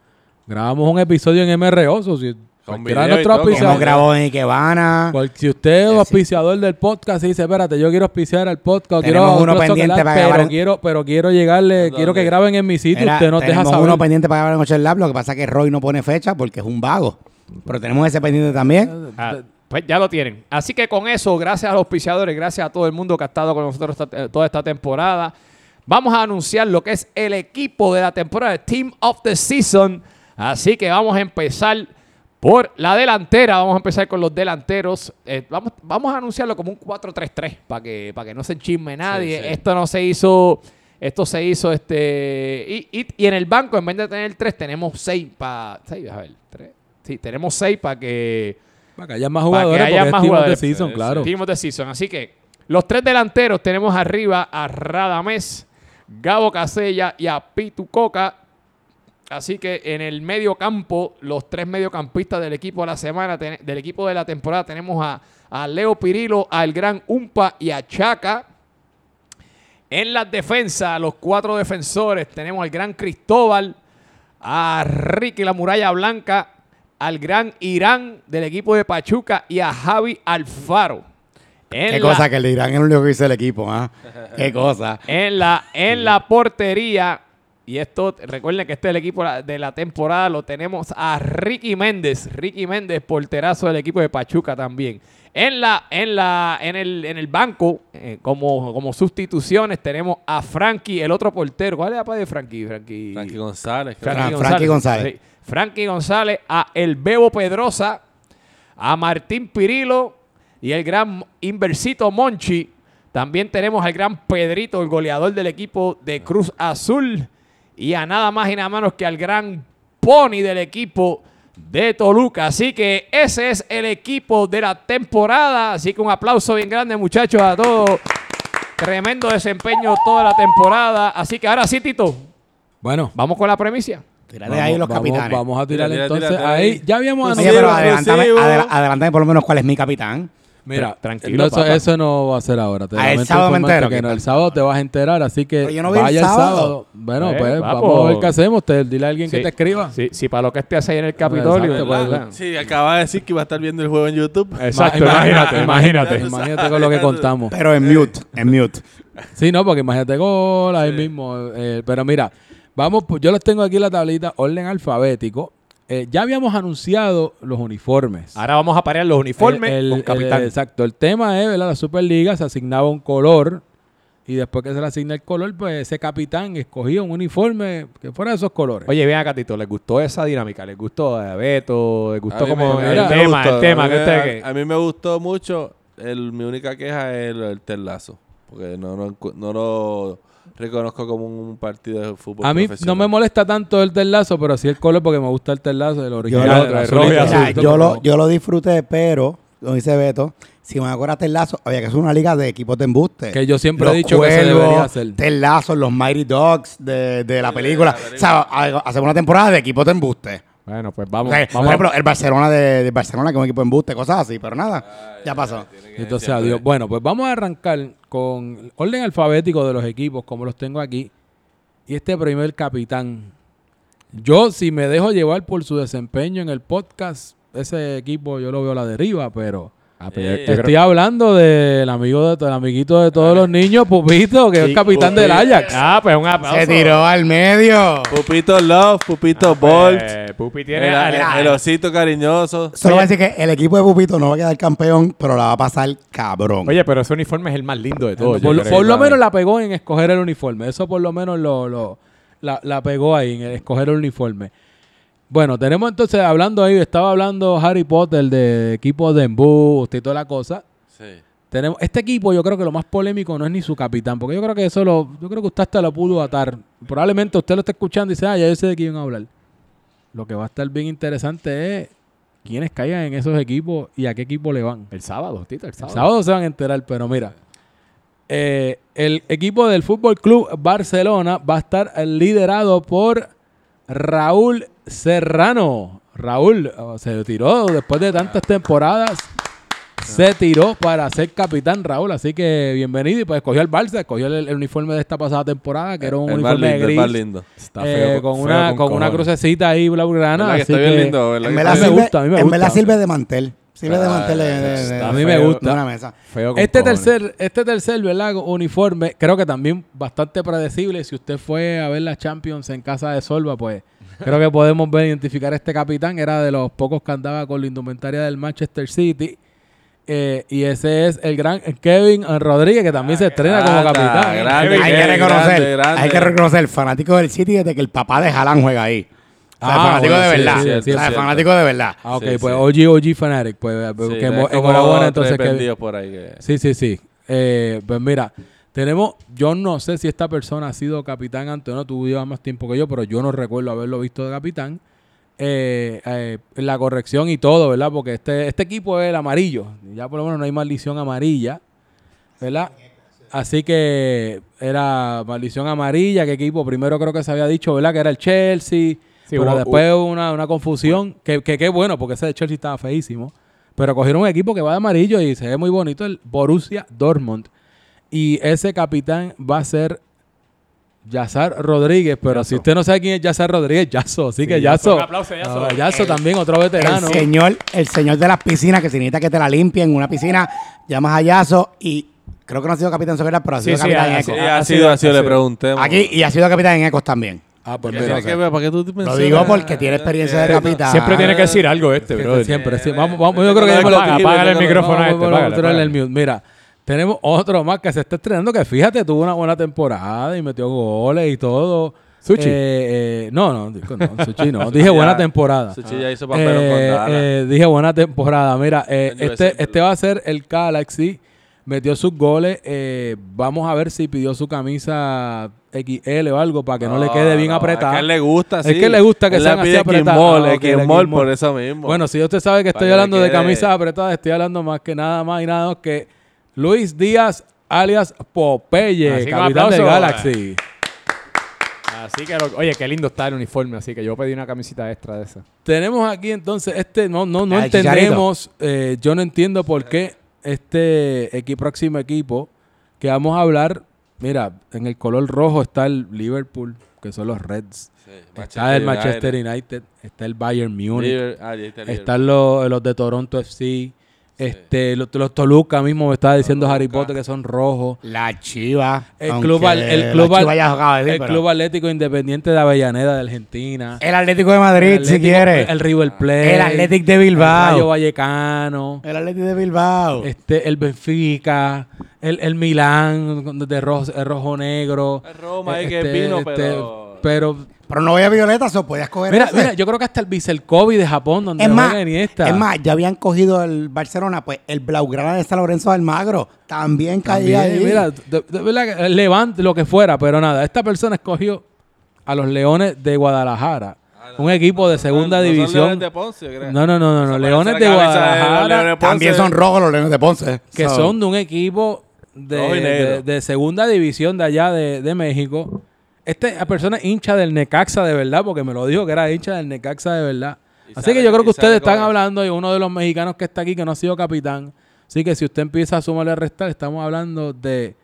Grabamos un episodio en MRO, so si cualquiera de nuestros hemos grabado en Ikebana. cual- si usted es auspiciador del podcast y dice, espérate, yo quiero auspiciar al podcast, quiero, Tenemos uno quiero pendiente para pero grabar en- quiero, pero quiero llegarle, ¿Dónde? quiero que graben en mi sitio, Era- usted nos deja tenemos saber. uno pendiente para grabar en Ocho Lab. Lo que pasa es que Roy no pone fecha porque es un vago. Pero tenemos ese pendiente también. Ah, pues ya lo tienen. Así que con eso, gracias a los auspiciadores, gracias a todo el mundo que ha estado con nosotros esta- eh, toda esta temporada. Vamos a anunciar lo que es el equipo de la temporada, el Team of the Season. Así que vamos a empezar por la delantera. Vamos a empezar con los delanteros. Eh, vamos, vamos a anunciarlo como un 4-3-3 para que, para que no se enchisme nadie. sí. Esto no se hizo. Esto se hizo este. Y, y- y en el banco, en vez de tener tres, tenemos seis para. Seis, a ver, tres. Sí, tenemos seis para que. Para que haya más Para que jugadores, haya más jugadores. Season, Sí, claro. The Season. Así que los tres delanteros tenemos arriba a Radamés, Gabo Casella y a Pitu Coca. Así que en el medio campo, los tres mediocampistas del equipo de la semana, del equipo de la temporada, tenemos a, a Leo Pirilo, al Gran Umpa y a Chaca. En las defensas, los cuatro defensores, tenemos al Gran Cristóbal, a Ricky la Muralla Blanca, al Gran Irán del equipo de Pachuca y a Javi Alfaro. En Qué la- cosa que le dirán es el único que hizo el equipo, ¿ah? Qué cosa. en la, en la portería. Y esto, recuerden que este es el equipo de la temporada. Lo tenemos a Ricky Méndez. Ricky Méndez, porterazo del equipo de Pachuca también. En la, en la, en el, en el banco, eh, como, como sustituciones, tenemos a Frankie, el otro portero. ¿Cuál es la padre de Frankie? Frankie, Frankie González. creo. Fra- Frankie González. Sí. Frankie González, a El Bebo Pedrosa, a Martín Pirilo y el gran Inversito Monchi. También tenemos al gran Pedrito, el goleador del equipo de Cruz Azul. Y a nada más y nada menos que al gran Pony del equipo de Toluca. Así que ese es el equipo de la temporada. Así que un aplauso bien grande, muchachos, a todos. Tremendo desempeño toda la temporada. Así que ahora sí, Tito, Bueno, vamos con la premisa. Tírale vamos, ahí los vamos- capitanes. Vamos a tirar Tira, tira, entonces ahí. ahí. Ya habíamos Oye, anunciado. pero adelántame, adelántame por lo menos cuál es mi capitán. Mira, Tranquilo, no, eso, no va a ser ahora. Te Ah, el sábado me informarte entero, que ¿qué no, tal? el sábado te vas a enterar, así que yo no vi el vaya sábado. Bueno, Eh, pues papo. vamos a ver qué hacemos. Te, dile a alguien que te escriba. Sí, sí, para lo que esté ahí en el Capitolio. Exacto, ¿verdad? pues, Sí, acaba de decir que iba a estar viendo el juego en YouTube. Exacto, Ma- imagínate, imagínate. Imagínate con lo que contamos. Pero en mute, en mute. Sí, no, porque imagínate gol ahí mismo. eh, pero mira, vamos, pues, yo les tengo aquí la tablita, orden alfabético. Eh, ya habíamos anunciado los uniformes. Ahora vamos a parear los uniformes El- con el- capitán. el- exacto. El tema es, ¿verdad? La Superliga se asignaba un color y después que se le asigna el color, pues ese capitán escogía un uniforme que fuera de esos colores. Oye, ven acá, Tito, ¿les gustó esa dinámica? ¿Les gustó a Beto? ¿Les A gustó como me- el a me tema, gustó. el tema A que mí que- A mí me gustó mucho. El, mi única queja es el, el terlazo. Porque no, no, no lo reconozco como un partido de fútbol a mí no me molesta tanto el terlazo, pero sí el color porque me gusta el terlazo, el Yo original. lo, el rojo el azul. Yo, lo, yo lo disfruté, pero, como dice Beto, si me acuerdas el lazo, había que hacer una liga de equipos de embuste. Que yo siempre Los he dicho que se Cuervos, debería hacer. Ted Lasso, los Mighty Dogs de, de la película. de la O sea, ha- hacemos una temporada de equipos de embuste. Bueno, pues O vamos. sea, vamos por ejemplo, el Barcelona de, de Barcelona como equipo de embuste, cosas así, pero nada, ya pasó. Entonces, adiós. Bueno, pues vamos a arrancar con orden alfabético de los equipos, como los tengo aquí. Y este primer capitán. Yo, si me dejo llevar por su desempeño en el podcast, ese equipo yo lo veo a la deriva, pero Ah, pues Eh, estoy creo- hablando del amigo de del amiguito de todos los niños, Pupito, que es capitán del. Ajax. Ah, pues un aplauso. Se tiró al medio. Pupito Love, Pupito Bolt. Eh, Pupi el, tiene... el- el osito cariñoso. Solo voy a decir que el equipo de Pupito no va a quedar campeón, pero la va a pasar cabrón. Oye, pero ese uniforme es el más lindo de todos. por lo- creo. por lo menos la pegó en escoger el uniforme. Eso por lo menos lo, lo- la, la pegó ahí, en el escoger el uniforme. Bueno, tenemos entonces, hablando ahí, estaba hablando Harry Potter de equipo de embuste y toda la cosa. Sí. Tenemos, este equipo yo creo que lo más polémico no es ni su capitán, porque yo creo que eso lo, yo creo que usted hasta lo pudo atar. Probablemente usted lo está escuchando y dice, ah, ya yo sé de quién van a hablar. Lo que va a estar bien interesante es quiénes caigan en esos equipos y a qué equipo le van. El sábado, Tito, el El sábado. sábado se van a enterar, pero mira. eh, el equipo del Fútbol Club Barcelona va a estar liderado por Raúl Serrano. Raúl se tiró después de tantas temporadas. Se tiró para ser capitán Raúl, así que bienvenido. Y pues escogió el Barça, escogió el, el uniforme de esta pasada temporada, que era un el más uniforme lindo, el gris. más lindo. Está eh, feo, con feo una, con con una crucecita ahí blaugrana. ¿Verdad que así está bien que- lindo? ¿verdad en que verdad a mí está me gusta, a mí me en verdad gusta. sirve de mantel. Sirve de Ah, mantel de, de- a mí me feo. gusta. de una mesa. Feo con Este cojones. tercer, este tercer, ¿verdad? Uniforme, creo que también bastante predecible. Si usted fue a ver la Champions en casa de Solva, pues creo que podemos ver, identificar a este capitán. Era de los pocos que andaba con la indumentaria del Manchester City. Eh, y ese es el gran Kevin Rodríguez, que también se estrena como capitán. ¿eh? grande. hay que reconocer, grande. hay que reconocer el fanático del City desde que el papá de Haaland juega ahí. O sea, el Ah, fanático bueno, de sí, verdad. sí, sí, O sea, cierto. fanático de verdad. Ah, ok, Sí, pues sí. OG, OG Fanatic. Pues, Sí, que enhorabuena entonces, vendidos por ahí que- Sí, sí, sí. Eh, pues mira, tenemos, yo no sé si esta persona ha sido capitán antes o no, tú llevas más tiempo que yo, pero yo no recuerdo haberlo visto de capitán. Eh, eh, la corrección y todo, ¿verdad? Porque este, este equipo es el amarillo. Ya por lo menos no hay maldición amarilla, ¿verdad? Así que era maldición amarilla, ¿qué equipo? Primero creo que se había dicho, ¿verdad? Que era el Chelsea. Pero hubo- después hubo una, una confusión. Que, que qué bueno, porque ese de Chelsea estaba feísimo. Pero cogieron un equipo que va de amarillo y se ve muy bonito, el Borussia Dortmund. Y ese capitán va a ser Yazar Rodríguez, pero si usted no sabe quién es Yazar Rodríguez, Yazo, así que Yazo, un aplauso, Yazo. Ah, Yazo también, otro El veterano. señor, el señor de las piscinas, que si necesita que te la limpien en una piscina, llamas a Yazo y creo que no ha sido capitán Soguera, pero ha Sí, sido sí, capitán en Sí, Ecos. ha ha sido- sido, ha sido, ha le preguntemos. Aquí y ha sido capitán en Ecos también. Ah, pues ¿Qué mira, tiene que ver? ¿Para qué tú te Lo mencionas? digo porque tiene experiencia de capitán. Siempre tiene que decir algo este, siempre, bro. siempre, sí. Vamos, vamos, yo creo que Apaga, ya me lo- apaga, apágale el micrófono a este. a apágale, tirarle el mute. Mira, tenemos otro más que se está estrenando que fíjate, tuvo una buena temporada y metió goles y todo. Suchi. Eh, eh, no, no, no, Suchi no. Dije buena temporada. Suchi ya hizo papelón con Eh, Dallas. eh, dije buena temporada. Mira, eh, este, este va a ser el Galaxy. Metió sus goles. eh, vamos a ver si pidió su camisa XL o algo para que no, le quede bien no, apretada. Es que a él le gusta, Es sí. que le gusta que Él sean así. Xmol, Ah, por eso mismo. Bueno, si usted sabe que Para estoy que hablando de camisas apretadas, estoy hablando más que nada más y nada menos que Luis Díaz, alias Popeye, capitán aplauso. Galaxy. Así que, lo- oye, qué lindo está el uniforme. Así que yo pedí una camisita extra de esa. Tenemos aquí entonces, este no, no, no Ah, entendemos, eh, yo no entiendo por qué este equi- próximo equipo que vamos a hablar, mira, en el color rojo está el Liverpool, que son los Reds, Sí, está el Manchester United, está el Bayern Munich, Liver- ah, está están los, los de Toronto FC, este, los, los Toluca mismo me estaba diciendo Harry. Potter que son rojos. La Chiva. El club, al- el club, al- el club Atlético Independiente de Avellaneda de Argentina. El Atlético de Madrid, El si Atlético- quiere. El River Plate. El Athletic de El Bilbao. Rayo Vallecano. El Atlético de Bilbao. Este, el Benfica. El, el Milán de rojo, el rojo negro. El Roma ahí que Este, vino, este, pero... pero- Pero no voy a Violeta, so podías coger mira, ese. mira, yo creo que hasta el Bicelcovi de Japón, donde es más, juega Iniesta. es más, ya habían cogido el Barcelona, pues el Blaugrana de San Lorenzo de Almagro también caía También, ahí. mira, de, de verdad que Levante, lo que fuera, pero nada, esta persona escogió a los Leones de Guadalajara, un equipo de segunda Ah, No división. Leones de Ponce, yo creo. No, no, no, no, no, Leones de Guadalajara, Leones de Ponce. también son rojos los Leones de Ponce. que So, son de un equipo de, y de- de segunda división de allá de, de México. Esta persona es hincha del Necaxa de verdad, porque me lo dijo que era hincha del Necaxa de verdad. Y Así sale- que yo creo que y ustedes están hablando de uno de los mexicanos que está aquí que no ha sido capitán. Así que si usted empieza a sumarle a restar, estamos hablando de,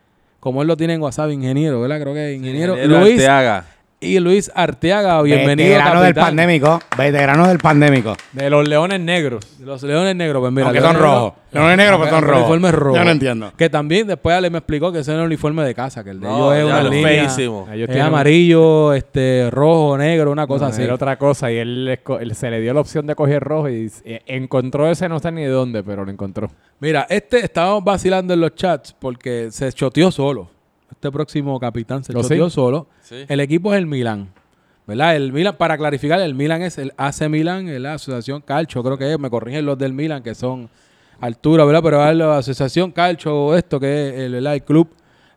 como él lo tiene en WhatsApp, ingeniero, ¿verdad? Creo que ingeniero, Luis Arteaga. Y Luis Arteaga. Bienvenido, Veterano del capitán. pandémico. Veterano del pandémico. De los leones negros. Los Leones Negros, pues mira. Aunque Leones son rojos. Leones negros, pero son el rojos. uniforme rojo. Yo no entiendo. Que también después Ale me explicó que ese es el uniforme de casa, que el de No, ellos es ya una lo línea. feísimo. Ellos Es tienen- amarillo, este, rojo, negro, una cosa No, así. Era otra cosa. Y él, él se le dio la opción de coger rojo y eh, encontró ese, no sé ni de dónde, pero lo encontró. Mira, este estábamos vacilando en los chats porque se choteó solo. Este próximo capitán se ¿Oh, sí? choteó solo. Sí. El equipo es el Milan. ¿Verdad? El Milan, para clarificar, el Milan es el AC Milan, es la Asociación Calcio, creo que es, me corrigen los del Milan, que son altura, ¿verdad? Pero es la Asociación Calcio, esto que es el, ¿verdad? el club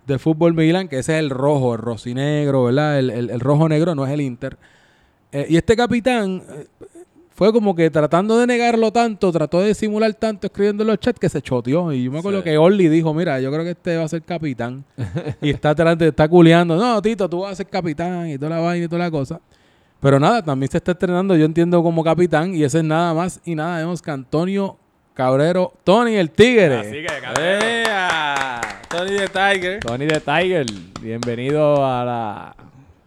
de fútbol Milan, que ese es el rojo, el rosinegro, ¿verdad? El, el- el rojo negro no es el Inter. Eh, y este capitán eh, fue como que tratando de negarlo tanto, trató de simular tanto escribiendo en los chats que se choteó. Y yo me acuerdo Sí. que Orly dijo, mira, yo creo que este va a ser capitán. y está está culeando. No, Tito, tú vas a ser capitán y toda la vaina y toda la cosa. Pero nada, también se está estrenando, yo entiendo, como capitán. Y ese es nada más y nada menos que Antonio Cabrero, Tony el Tigre. ¡Ea! Tony de Tiger. Tony de Tiger, bienvenido a la...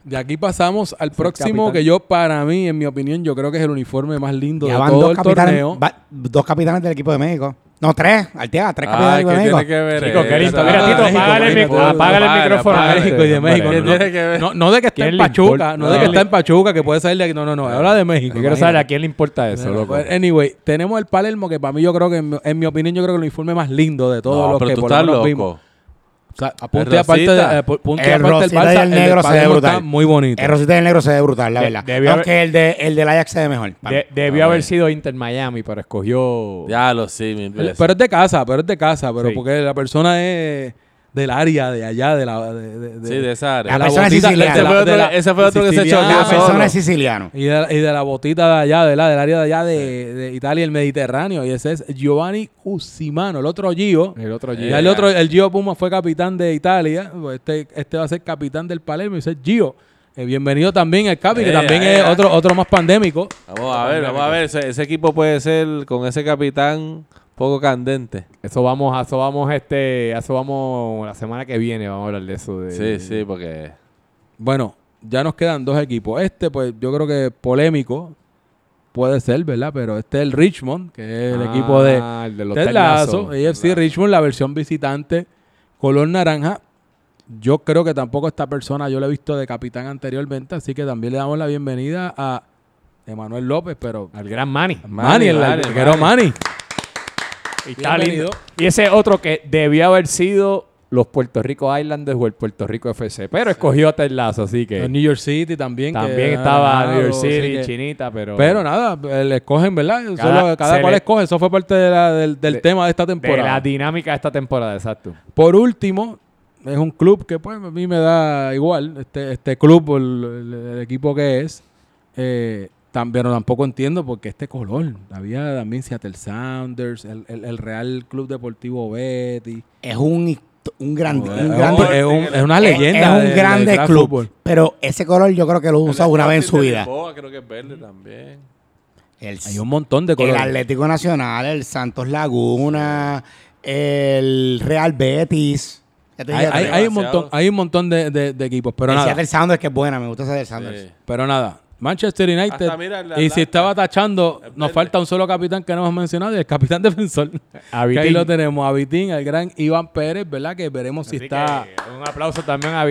De aquí pasamos al próximo, que yo, para mí, en mi opinión, yo creo que es el uniforme más lindo Ya de van todo dos el capitanes, torneo. va- dos capitanes del equipo de México. No, tres. Arteaga, tres Ah, capitanes del ¿qué equipo de tiene México. que ver? Chico, qué lindo. Mira, Tito, apágale el, apágale micrófono. México y de. México. ¿Qué No, tiene no, no de que está ¿Quién en Pachuca, no, de que No. está en Pachuca, que puede salir de aquí. No, no, no. Habla de México. Yo quiero saber a quién le importa eso, loco. pues, anyway, tenemos el Palermo, que para mí yo creo que, en mi, opinión, yo creo que el uniforme más lindo de todos los pero que tú por lo estás menos vimos. O sea, a punto El y aparte, de- eh, punto y El aparte del Rosita y Barça, el del negro se ve brutal. está muy bonito. El Rosita del Negro se ve brutal, la De- verdad. debió Aunque el, de, el del Ajax se ve mejor. De- debió haber sido Inter Miami, pero escogió... Ya lo sí, veces. Pero es de casa, pero es de casa, pero Sí. porque la persona es del área de allá, de la... De, de- de- sí, de esa área. La de persona es siciliana. de la- Ese fue de otro- la- ese fue otro que se choteó La solo. persona es siciliano. Y de, y de la botita de allá, ¿verdad? Del área de allá de, de Italia, el Mediterráneo. Y ese es Giovanni Cusimano, el otro Gio. El otro Eh, Ya el otro, el Gio Puma fue capitán de Italia. Pues Este, este va a ser capitán del Palermo y ese es Gio. Eh, bienvenido también el Capi, que Eh, también eh, es eh. otro, otro más pandémico. Vamos a ver, vamos a ver. Ese, ese equipo puede ser con ese capitán poco candente. Eso vamos, a eso vamos, este, a eso vamos la semana que viene, vamos a hablar de eso. De, Sí, sí, porque bueno, ya nos quedan dos equipos. Este, pues yo creo que polémico puede ser, ¿verdad? Pero este es el Richmond, que es el equipo de Ah, el de los Ted Richmond, la versión visitante, color naranja. Yo creo que tampoco esta persona yo la he visto de capitán anteriormente, así que también le damos la bienvenida a Emanuel López, pero Al gran Manny. Manny, el arquero Manny. Manny. Y está Bienvenido. lindo. Y ese otro que debió haber sido los Puerto Rico Islanders o el Puerto Rico FC. Pero escogió a Ted Lasso, así que En New York City también. también estaba New York City, que- Chinita, pero... Pero nada, le escogen, ¿verdad? Cada- Solo- Cada, se cual le- escoge. Eso fue parte de la- del, del de- tema de esta de la temporada. dinámica de esta temporada, exacto. Por último, es un club que pues a mí me da igual. Este, este club, el, el- el equipo que es, eh, también pero tampoco entiendo porque este color. Había también Seattle Sounders, el, el- el Real Club Deportivo Betty. Es un, un, gran, Es, un grande. es un- es una leyenda. Es, un grande club. Pero ese color yo creo que lo usa una vez en su El vida. Creo que es verde también. El, Hay un montón de el colores. Atlético Nacional, el Santos Laguna, el Real Betis. Hay, un montón, hay un montón de, de- de equipos, pero el nada. Seattle Sounders que es buena, me gusta ese del Sounders. Sí. Pero nada, Manchester United. Hasta mira, la- y la- si estaba tachando, nos verde. falta un solo capitán que no hemos mencionado, y el capitán defensor. Que ahí lo tenemos, a Vitín, al gran Iván Pérez, ¿verdad? Que veremos si está un aplauso también a el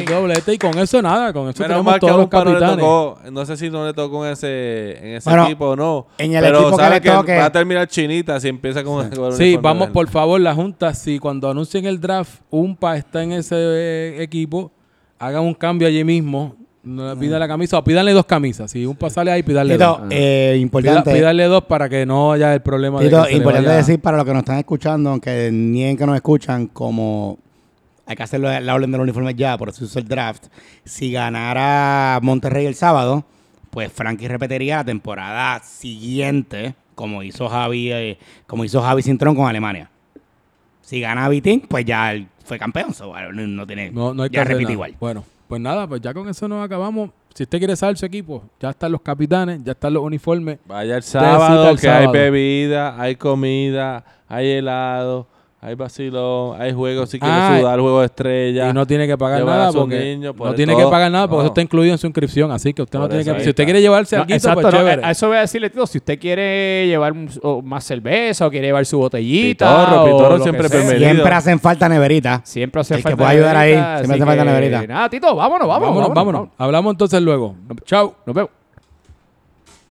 Vitín. doblete. Y con eso nada, con eso Menos tenemos todos los capitanes. tocó, no sé si no le tocó en ese, en ese Bueno, equipo o no. en el pero equipo que sabe le que toque- va a terminar chinita si empieza con, con el Sí, uniforme vamos por favor, la Junta, si cuando anuncien el draft, Umpa está en ese eh, equipo, hagan un cambio allí mismo, no le pida la camisa o pídanle dos camisas. Si Umpa sale ahí, pídanle Tito, dos. eh, Pida- importante. pídanle dos para que no haya el problema Tito, de que se le importante vaya- decir para los que nos están escuchando, aunque nieguen que nos escuchan, como hay que hacerlo la orden del uniforme ya, por eso se hizo el draft. Si ganara Monterrey el sábado, pues Frankie repetiría la temporada siguiente, como hizo Javi, eh, como hizo Javi Cintrón con Alemania. Si gana Vitín, pues ya él fue campeón, so, bueno, no, no tiene, No, no hay que ya hacer repite nada. igual. Bueno, pues nada, pues ya con eso nos acabamos. Si usted quiere saber su equipo, ya están los capitanes, ya están los uniformes. Vaya el sábado, el que hay bebida, hay comida, hay helado, hay vacilón, hay juegos si quiere Ah, sudar, juego de estrella. Y no tiene que pagar nada porque niños, por no tiene todo. que pagar nada porque No. eso está incluido en su inscripción, así que usted no tiene que si usted quiere llevarse No, algo, exacto, pues no, chévere. a eso voy a decirle, Tito, si usted quiere llevar más cerveza o quiere llevar su botellita. Pitorro, Pitorro siempre bienvenido. Siempre hacen falta neverita. Siempre hace El que falta. pueda ayudar ahí, siempre hace falta neverita. Nada, Tito, vámonos, vámonos. vámonos, vámonos. Hablamos entonces luego. Chao. Nos vemos.